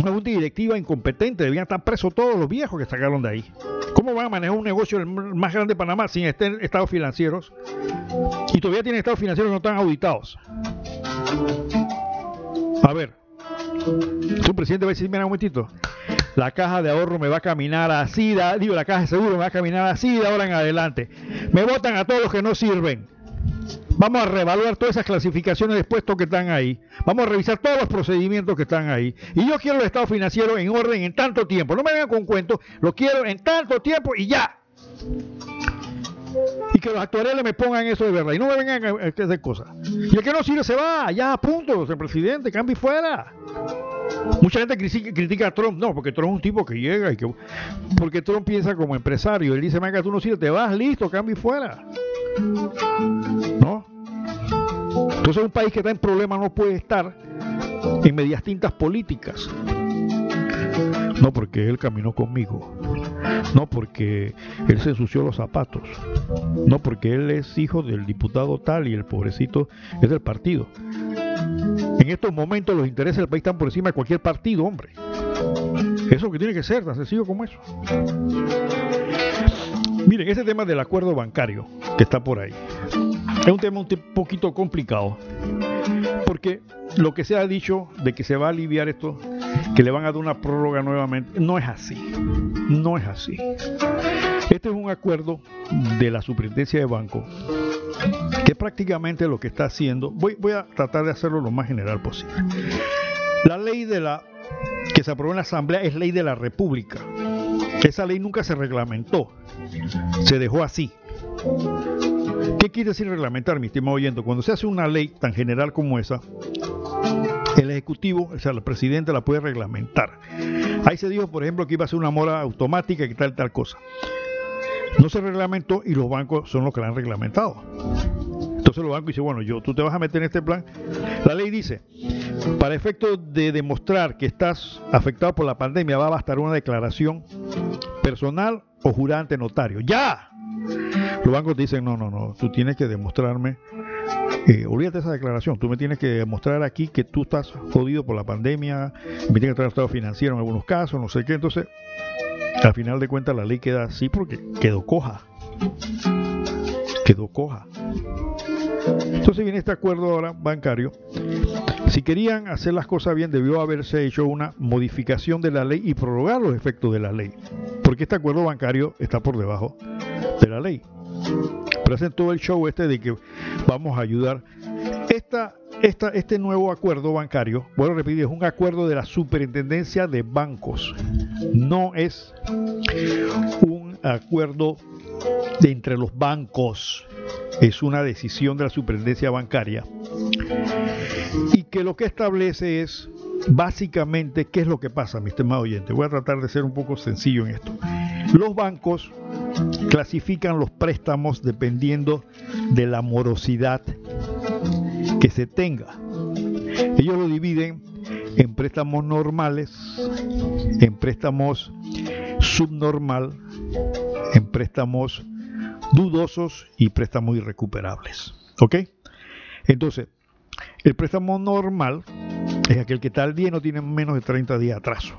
Una junta directiva incompetente, debían estar presos todos los viejos que sacaron de ahí. ¿Cómo van a manejar un negocio más grande de Panamá sin este estados financieros? Y todavía tienen estados financieros no están auditados. A ver, su presidente va a decir, mira un momentito, la caja de ahorro me va a caminar así, digo, la caja de seguro me va a caminar así de ahora en adelante. Me votan a todos los que no sirven. Vamos a reevaluar todas esas clasificaciones de puestos que están ahí. Vamos a revisar todos los procedimientos que están ahí. Y yo quiero el estado financiero en orden en tanto tiempo. No me vengan con cuentos, lo quiero en tanto tiempo y ya. Y que los actuariales me pongan eso de verdad. Y no me vengan a hacer cosas. Y el que no sirve se va, ya a punto, el presidente, cambie fuera. Mucha gente critica, a Trump, no, porque Trump es un tipo que llega y que. Porque Trump piensa como empresario. Él dice, venga, tú no sirves, te vas, listo, cambie fuera. ¿No? Entonces un país que está en problemas no puede estar en medias tintas políticas. No porque él caminó conmigo. No porque él se ensució los zapatos. No porque él es hijo del diputado tal y el pobrecito es del partido. En estos momentos los intereses del país están por encima de cualquier partido, hombre. Eso que tiene que ser, tan sencillo como eso. Miren, ese tema del acuerdo bancario que está por ahí es un tema un poquito complicado porque lo que se ha dicho de que se va a aliviar esto, que le van a dar una prórroga nuevamente, no es así. No es así. Este es un acuerdo de la superintendencia de banco que prácticamente lo que está haciendo, voy, a tratar de hacerlo lo más general posible. La ley de la que se aprobó en la Asamblea es ley de la República. Esa ley nunca se reglamentó, se dejó así. ¿Qué quiere decir reglamentar, mi estimado oyente? Cuando se hace una ley tan general como esa, el Ejecutivo, o sea, el presidente la puede reglamentar. Ahí se dijo, por ejemplo, que iba a ser una mora automática y tal, tal cosa. No se reglamentó y los bancos son los que la han reglamentado. Entonces los bancos dicen, bueno, yo, tú te vas a meter en este plan. La ley dice, para efecto de demostrar que estás afectado por la pandemia, va a bastar una declaración personal o jurante notario. ¡Ya! Los bancos dicen, no, no, no, tú tienes que demostrarme, eh, olvídate esa declaración, tú me tienes que demostrar aquí que tú estás jodido por la pandemia, me tienes que traer estado financiero en algunos casos, no sé qué, entonces, al final de cuentas la ley queda así porque quedó coja, quedó coja. Entonces viene este acuerdo ahora bancario. Si querían hacer las cosas bien, debió haberse hecho una modificación de la ley y prorrogar los efectos de la ley. Porque este acuerdo bancario está por debajo de la ley. Hacen todo el show este de que vamos a ayudar. Esta, esta, este nuevo acuerdo bancario, vuelvo a repetir, es un acuerdo de la superintendencia de bancos. No es un acuerdo entre los bancos. Es una decisión de la superintendencia bancaria. Y que lo que establece es básicamente qué es lo que pasa, mi estimado oyente. Voy a tratar de ser un poco sencillo en esto. Los bancos clasifican los préstamos dependiendo de la morosidad que se tenga. Ellos lo dividen en préstamos normales, en préstamos subnormal, en préstamos dudosos y préstamos irrecuperables. ¿Ok? Entonces, el préstamo normal es aquel que está al día no tiene menos de 30 días de atraso.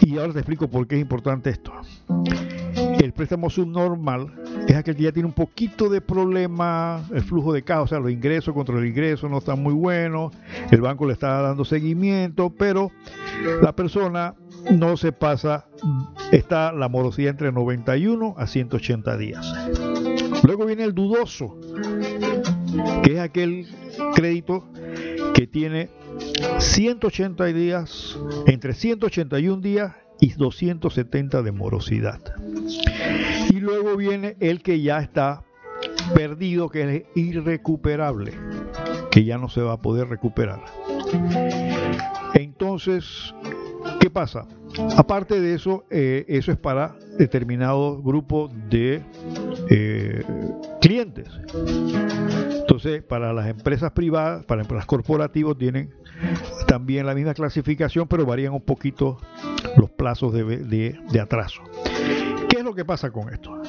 Y ahora te explico por qué es importante esto. El préstamo subnormal es aquel que ya tiene un poquito de problema, el flujo de caja, o sea, los ingresos contra el ingreso no están muy buenos, el banco le está dando seguimiento, pero la persona no se pasa, está la morosidad entre 91 a 180 días. Luego viene el dudoso, que es aquel crédito que tiene 180 días, entre 181 días y 270 de morosidad. Y luego viene el que ya está perdido, que es irrecuperable, que ya no se va a poder recuperar. Entonces, ¿qué pasa? Aparte de eso, eh, eso es para determinado grupo de eh, clientes. Entonces, para las empresas privadas, para empresas corporativas tienen también la misma clasificación, pero varían un poquito los plazos de, de atraso. ¿Qué es lo que pasa con esto?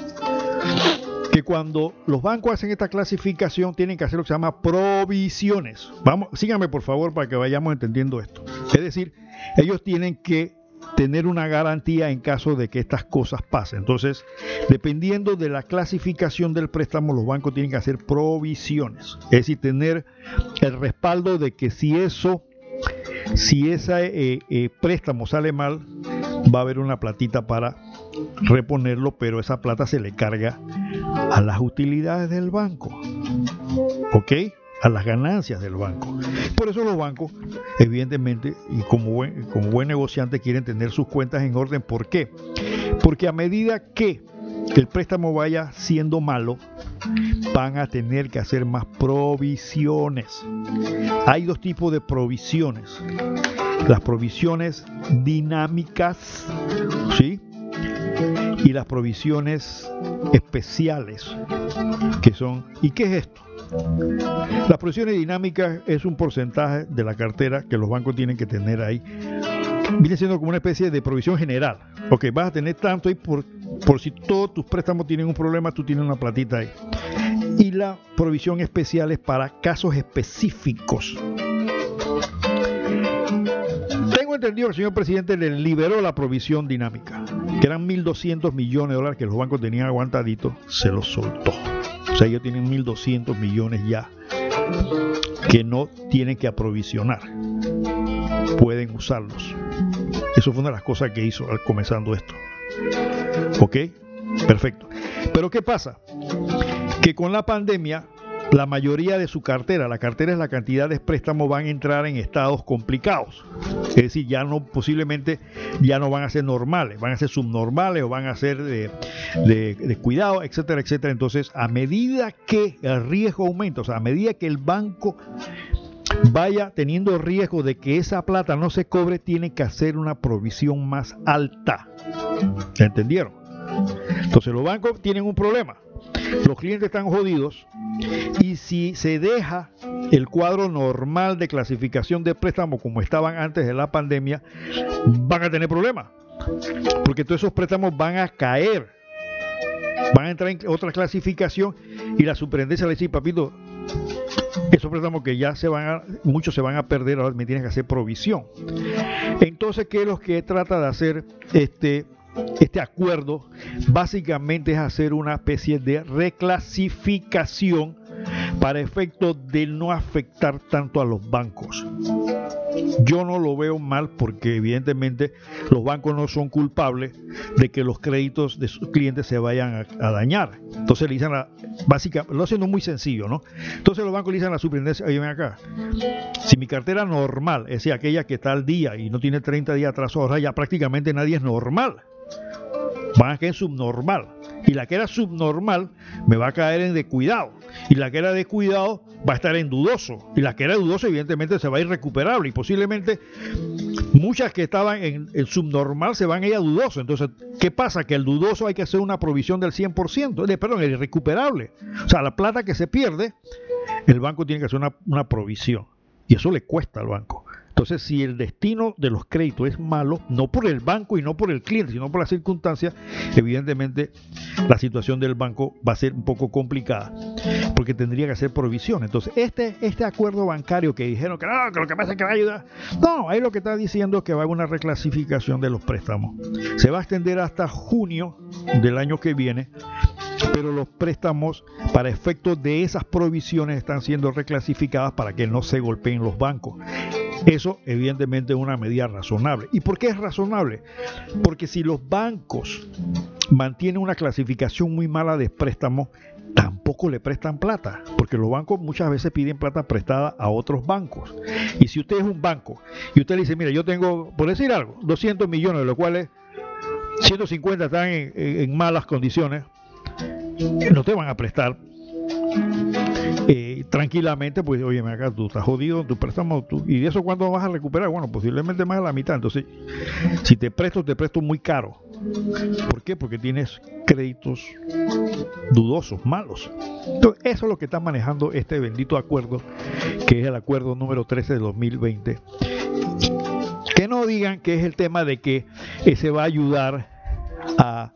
que cuando los bancos hacen esta clasificación tienen que hacer lo que se llama provisiones. Vamos, síganme por favor para que vayamos entendiendo esto. Es decir, ellos tienen que tener una garantía en caso de que estas cosas pasen. Entonces, dependiendo de la clasificación del préstamo, los bancos tienen que hacer provisiones. Es decir, tener el respaldo de que si eso, si ese eh, eh, préstamo sale mal, va a haber una platita para reponerlo, pero esa plata se le carga a las utilidades del banco. ¿Ok? A las ganancias del banco. Por eso los bancos, evidentemente, y como buen, como buen negociante, quieren tener sus cuentas en orden. ¿Por qué? Porque a medida que el préstamo vaya siendo malo, van a tener que hacer más provisiones. Hay dos tipos de provisiones. Las provisiones dinámicas, ¿sí? y las provisiones especiales que son ¿y qué es esto? Las provisiones dinámicas es un porcentaje de la cartera que los bancos tienen que tener ahí. Viene siendo como una especie de provisión general. Ok, vas a tener tanto y por, por si todos tus préstamos tienen un problema, tú tienes una platita ahí. Y la provisión especial es para casos específicos entendido que el señor presidente le liberó la provisión dinámica, que eran 1.200 millones de dólares que los bancos tenían aguantaditos, se los soltó. O sea, ellos tienen 1.200 millones ya que no tienen que aprovisionar. Pueden usarlos. Eso fue una de las cosas que hizo al comenzando esto. ¿Ok? Perfecto. Pero ¿qué pasa? Que con la pandemia la mayoría de su cartera, la cartera es la cantidad de préstamos, van a entrar en estados complicados. Es decir, ya no, posiblemente ya no van a ser normales, van a ser subnormales o van a ser de, de cuidado, etcétera, etcétera. Entonces, a medida que el riesgo aumenta, o sea, a medida que el banco vaya teniendo riesgo de que esa plata no se cobre, tiene que hacer una provisión más alta. ¿Entendieron? Entonces los bancos tienen un problema los clientes están jodidos y si se deja el cuadro normal de clasificación de préstamo como estaban antes de la pandemia, van a tener problemas. Porque todos esos préstamos van a caer. Van a entrar en otra clasificación y la superintendencia le dice, papito, esos préstamos que ya se van a, muchos se van a perder, ahora me tienes que hacer provisión. Entonces, ¿qué es lo que trata de hacer este este acuerdo básicamente es hacer una especie de reclasificación para efecto de no afectar tanto a los bancos. Yo no lo veo mal porque evidentemente los bancos no son culpables de que los créditos de sus clientes se vayan a, dañar. Entonces le dicen, la, básicamente, lo hacen muy sencillo, ¿no? Entonces los bancos le dicen a la superintendencia, oye, ven acá, si mi cartera normal, es decir, aquella que está al día y no tiene 30 días atrás, ahora ya prácticamente nadie es normal van a caer subnormal. Y la que era subnormal me va a caer en descuidado. Y la que era descuidado va a estar en dudoso. Y la que era dudoso, evidentemente, se va a ir recuperable. Y posiblemente muchas que estaban en, subnormal se van a ir a dudoso. Entonces, ¿qué pasa? Que el dudoso hay que hacer una provisión del 100%, de, perdón, el irrecuperable. O sea, la plata que se pierde, el banco tiene que hacer una provisión. Y eso le cuesta al banco. Entonces, si el destino de los créditos es malo, no por el banco y no por el cliente, sino por las circunstancias, evidentemente la situación del banco va a ser un poco complicada, porque tendría que hacer provisión. Entonces, este, este acuerdo bancario que dijeron que no, que lo que pasa es que va a ayudar, no, ahí lo que está diciendo es que va a haber una reclasificación de los préstamos. Se va a extender hasta junio del año que viene pero los préstamos para efectos de esas provisiones están siendo reclasificadas para que no se golpeen los bancos. Eso evidentemente es una medida razonable. ¿Y por qué es razonable? Porque si los bancos mantienen una clasificación muy mala de préstamos, tampoco le prestan plata, porque los bancos muchas veces piden plata prestada a otros bancos. Y si usted es un banco y usted le dice, mira, yo tengo, por decir algo, 200 millones, de los cuales 150 están en, malas condiciones, no te van a prestar. Eh, tranquilamente, pues, oye, acá tú estás jodido, tu préstamo, y de eso cuándo vas a recuperar, bueno, posiblemente más de la mitad. Entonces, si te presto, te presto muy caro. ¿Por qué? Porque tienes créditos dudosos, malos. Entonces, eso es lo que está manejando este bendito acuerdo, que es el acuerdo número 13 de 2020. Que no digan que es el tema de que se va a ayudar a,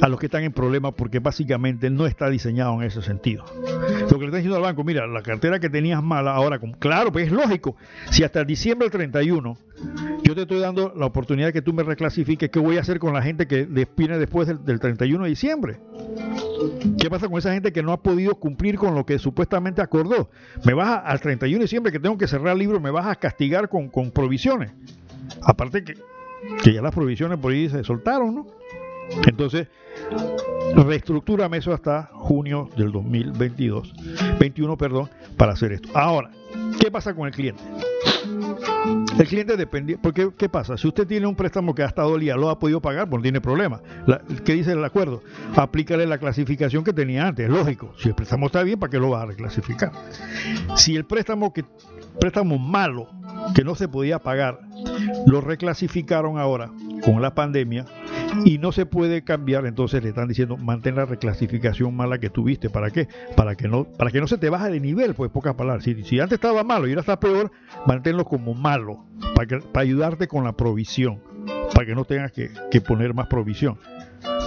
a los que están en problemas porque básicamente no está diseñado en ese sentido. Lo que le está diciendo al banco, mira, la cartera que tenías mala ahora, claro, pues es lógico, si hasta diciembre del 31 yo te estoy dando la oportunidad de que tú me reclasifiques, ¿qué voy a hacer con la gente que viene después del, del 31 de diciembre? ¿Qué pasa con esa gente que no ha podido cumplir con lo que supuestamente acordó? Me vas al 31 de diciembre que tengo que cerrar el libro, me vas a castigar con, provisiones. Aparte que ya las provisiones por ahí se soltaron, ¿no? Entonces, reestructúrame eso hasta junio del 2022, 21, perdón, para hacer esto. Ahora, ¿qué pasa con el cliente? El cliente depende, porque ¿qué pasa? Si usted tiene un préstamo que ha estado día, lo ha podido pagar, pues no tiene problema. ¿Qué dice el acuerdo? Aplícale la clasificación que tenía antes, lógico. Si el préstamo está bien, ¿para qué lo va a reclasificar? Si el préstamo que préstamo malo que no se podía pagar, lo reclasificaron ahora con la pandemia y no se puede cambiar, entonces le están diciendo mantén la reclasificación mala que tuviste, ¿para qué? Para que no, para que no se te baje de nivel, pues pocas palabras. Si, si antes estaba malo y ahora está peor, manténlo como malo, para, para ayudarte con la provisión, para que no tengas que, poner más provisión.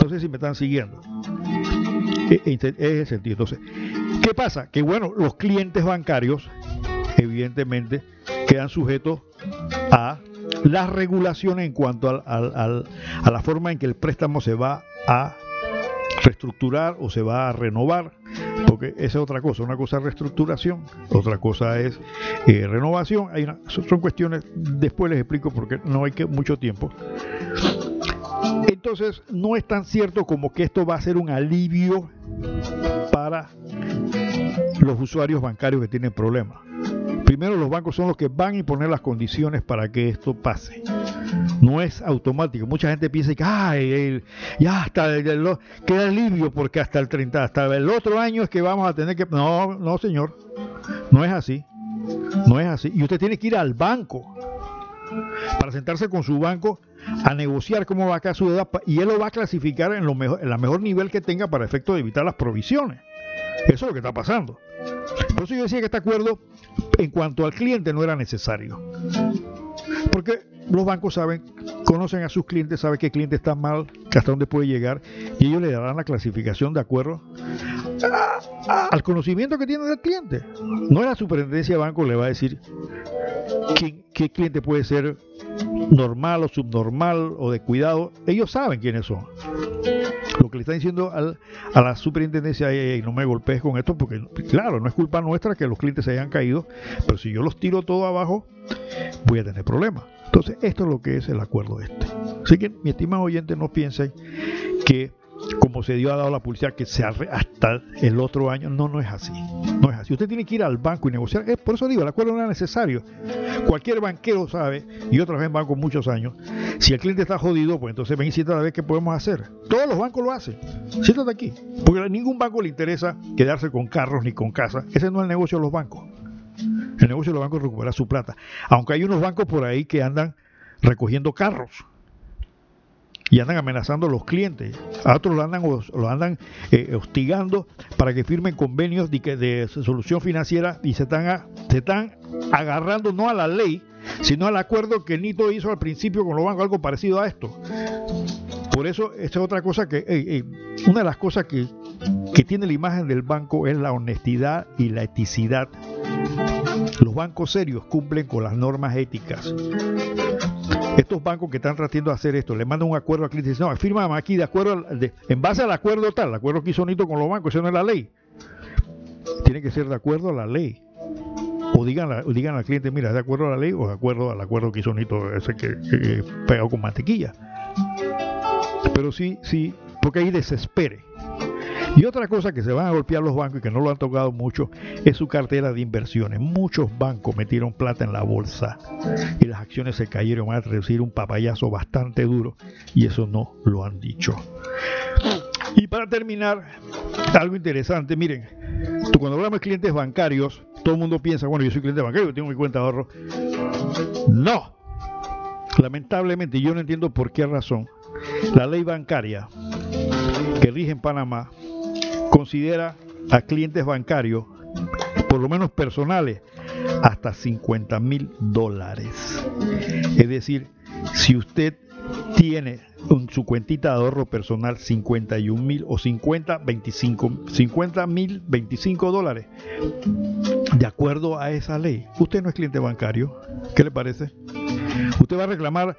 No sé si me están siguiendo. E, e, es el sentido. Entonces, ¿qué pasa? Que bueno, los clientes bancarios, evidentemente, quedan sujetos a las regulaciones en cuanto a la forma en que el préstamo se va a reestructurar o se va a renovar, porque esa es otra cosa, una cosa es reestructuración, otra cosa es eh, renovación, son cuestiones, después les explico porque no hay que mucho tiempo. Entonces, no es tan cierto como que esto va a ser un alivio para los usuarios bancarios que tienen problemas primero los bancos son los que van a imponer las condiciones para que esto pase. No es automático. Mucha gente piensa que Ay, ya hasta el, queda alivio porque hasta el 30, hasta el otro año es que vamos a tener que... No, no, señor. No es así. No es así. Y usted tiene que ir al banco para sentarse con su banco a negociar cómo va a quedar su deuda y él lo va a clasificar en, lo mejor, en la mejor nivel que tenga para efecto de evitar las provisiones. Eso es lo que está pasando. Por eso yo decía que este acuerdo en cuanto al cliente no era necesario. Porque los bancos saben, conocen a sus clientes, saben el cliente está mal, hasta dónde puede llegar, y ellos le darán la clasificación de acuerdo al conocimiento que tiene del cliente. No la superintendencia de banco le va a decir qué cliente puede ser normal o subnormal o de cuidado. Ellos saben quiénes son. Lo que le están diciendo a la superintendencia, no me golpees con esto, porque claro, no es culpa nuestra que los clientes se hayan caído, pero si yo los tiro todo abajo, voy a tener problemas. Entonces, esto es lo que es el acuerdo este. Así que, mi estimado oyente, no piensen que como se dio a dado la publicidad que se hasta el otro año. No, no es así. No es así. Usted tiene que ir al banco y negociar. por eso digo, el acuerdo no es necesario. Cualquier banquero sabe, y otra vez en banco muchos años, si el cliente está jodido, pues entonces ven y siéntate a ver qué podemos hacer. Todos los bancos lo hacen. Siéntate aquí. Porque a ningún banco le interesa quedarse con carros ni con casas. Ese no es el negocio de los bancos. El negocio de los bancos es recuperar su plata. Aunque hay unos bancos por ahí que andan recogiendo carros y andan amenazando a los clientes. A otros lo andan, eh, hostigando para que firmen convenios de, solución financiera y se están, se están agarrando no a la ley, sino al acuerdo que Nito hizo al principio con los bancos, algo parecido a esto. Por eso, esta es otra cosa que, eh, eh, una de las cosas que, que tiene la imagen del banco es la honestidad y la eticidad. Los bancos serios cumplen con las normas éticas. Estos bancos que están tratando de hacer esto, le mandan un acuerdo al cliente y dicen, no, firma aquí de acuerdo, en base al acuerdo tal, el acuerdo que hizo Nito con los bancos, eso no es la ley. Tiene que ser de acuerdo a la ley. O digan, digan al cliente, mira, de acuerdo a la ley o de acuerdo al acuerdo que hizo Nito, ese que, que, pegado con mantequilla. Pero sí, sí, porque ahí desespere. Y otra cosa que se van a golpear los bancos y que no lo han tocado mucho es su cartera de inversiones. Muchos bancos metieron plata en la bolsa y las acciones se cayeron. Van a recibir un papayazo bastante duro y eso no lo han dicho. Y para terminar, algo interesante, miren, tú cuando hablamos de clientes bancarios, todo el mundo piensa, bueno, yo soy cliente bancario, tengo mi cuenta de ahorro. No, lamentablemente yo no entiendo por qué razón la ley bancaria que rige en Panamá considera a clientes bancarios, por lo menos personales, hasta 50 mil dólares. Es decir, si usted tiene en su cuentita de ahorro personal 51 mil o 50, 25, 50 mil 25 dólares, de acuerdo a esa ley, usted no es cliente bancario. ¿Qué le parece? Usted va a reclamar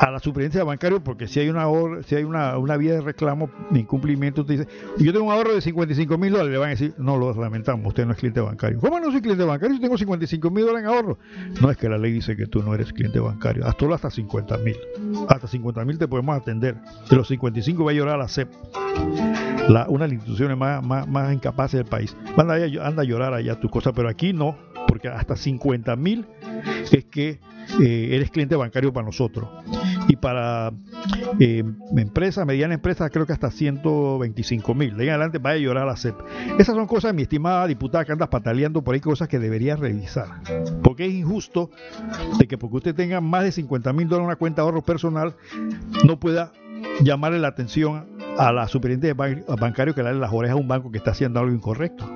a la superintendencia bancaria porque si hay una si hay una, una vía de reclamo de incumplimiento, usted dice, yo tengo un ahorro de 55 mil dólares, le van a decir, no lo lamentamos, usted no es cliente bancario. ¿Cómo no soy cliente bancario? Yo tengo 55 mil dólares en ahorro. No es que la ley dice que tú no eres cliente bancario, hasta hasta 50 mil. Hasta 50 mil te podemos atender. De los 55 va a llorar la CEP. Una de las instituciones más, más, más incapaces del país. Anda, anda a llorar allá tu cosa, pero aquí no, porque hasta 50 mil es que eh, eres cliente bancario para nosotros. Y para eh, empresa, mediana empresa, creo que hasta 125 mil. De ahí en adelante vaya a llorar la CEP. Esas son cosas, mi estimada diputada, que andas pataleando por ahí, cosas que debería revisar. Porque es injusto de que porque usted tenga más de 50 mil dólares en una cuenta de ahorro personal, no pueda llamarle la atención a la superintendencia bancario que le dé las orejas a un banco que está haciendo algo incorrecto.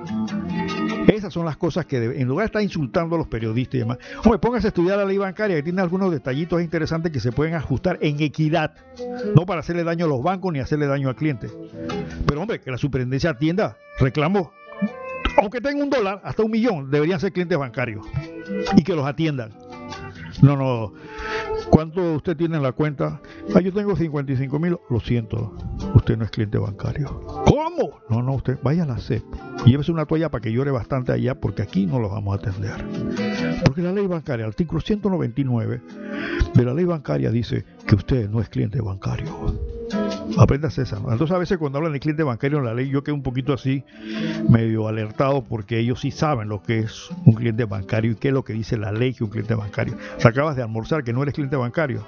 Esas son las cosas que, en lugar de estar insultando a los periodistas y demás, hombre, póngase a estudiar la ley bancaria que tiene algunos detallitos interesantes que se pueden ajustar en equidad, no para hacerle daño a los bancos ni hacerle daño al cliente. Pero hombre, que la superintendencia atienda, reclamo, aunque tenga un dólar, hasta un millón, deberían ser clientes bancarios y que los atiendan. No, no. ¿Cuánto usted tiene en la cuenta? Ah, yo tengo 55 mil. Lo siento, usted no es cliente bancario. ¿Cómo? No, no, usted vaya a la CEP. Llévese una toalla para que llore bastante allá porque aquí no lo vamos a atender. Porque la ley bancaria, el artículo 199 de la ley bancaria dice que usted no es cliente bancario. Aprenda César. Entonces a veces cuando hablan de cliente bancario en la ley yo quedo un poquito así medio alertado porque ellos sí saben lo que es un cliente bancario y qué es lo que dice la ley que un cliente bancario. Se acabas de almorzar que no eres cliente bancario.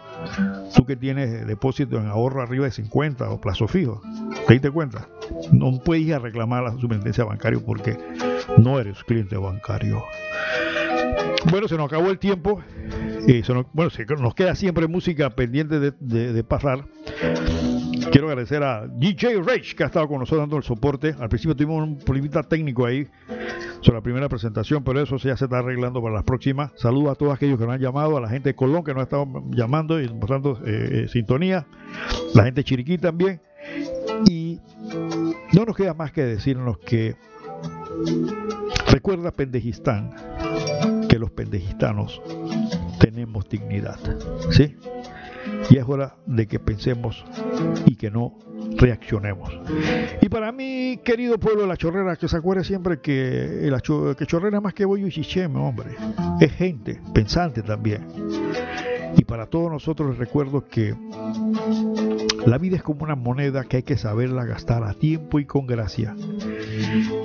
Tú que tienes depósito en ahorro arriba de 50 o plazo fijo. ¿Te diste cuenta? No puedes ir a reclamar la superintendencia bancaria porque no eres cliente bancario. Bueno, se nos acabó el tiempo. Eh, bueno, nos queda siempre música pendiente de, de pasar. Quiero agradecer a DJ Rage que ha estado con nosotros dando el soporte. Al principio tuvimos un problemita técnico ahí sobre la primera presentación, pero eso ya se está arreglando para las próximas. Saludos a todos aquellos que nos han llamado, a la gente de Colón que nos ha estado llamando y mostrando eh, eh, sintonía, la gente de Chiriquí también. Y no nos queda más que decirnos que recuerda Pendejistán que los pendejistanos tenemos dignidad. ¿Sí? Y es hora de que pensemos y que no reaccionemos. Y para mí, querido pueblo de la chorrera, que se acuerde siempre que, la que chorrera más que bollo y chicheme, hombre. Es gente, pensante también. Y para todos nosotros recuerdo que la vida es como una moneda que hay que saberla gastar a tiempo y con gracia.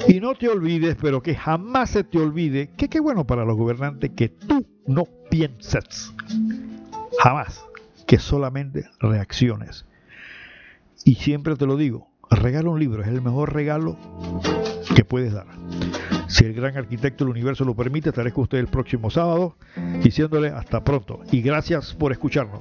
Y no te olvides, pero que jamás se te olvide, que qué bueno para los gobernantes que tú no pienses. Jamás que solamente reacciones. Y siempre te lo digo, regalo un libro es el mejor regalo que puedes dar. Si el gran arquitecto del universo lo permite, estaré con usted el próximo sábado diciéndole hasta pronto y gracias por escucharnos.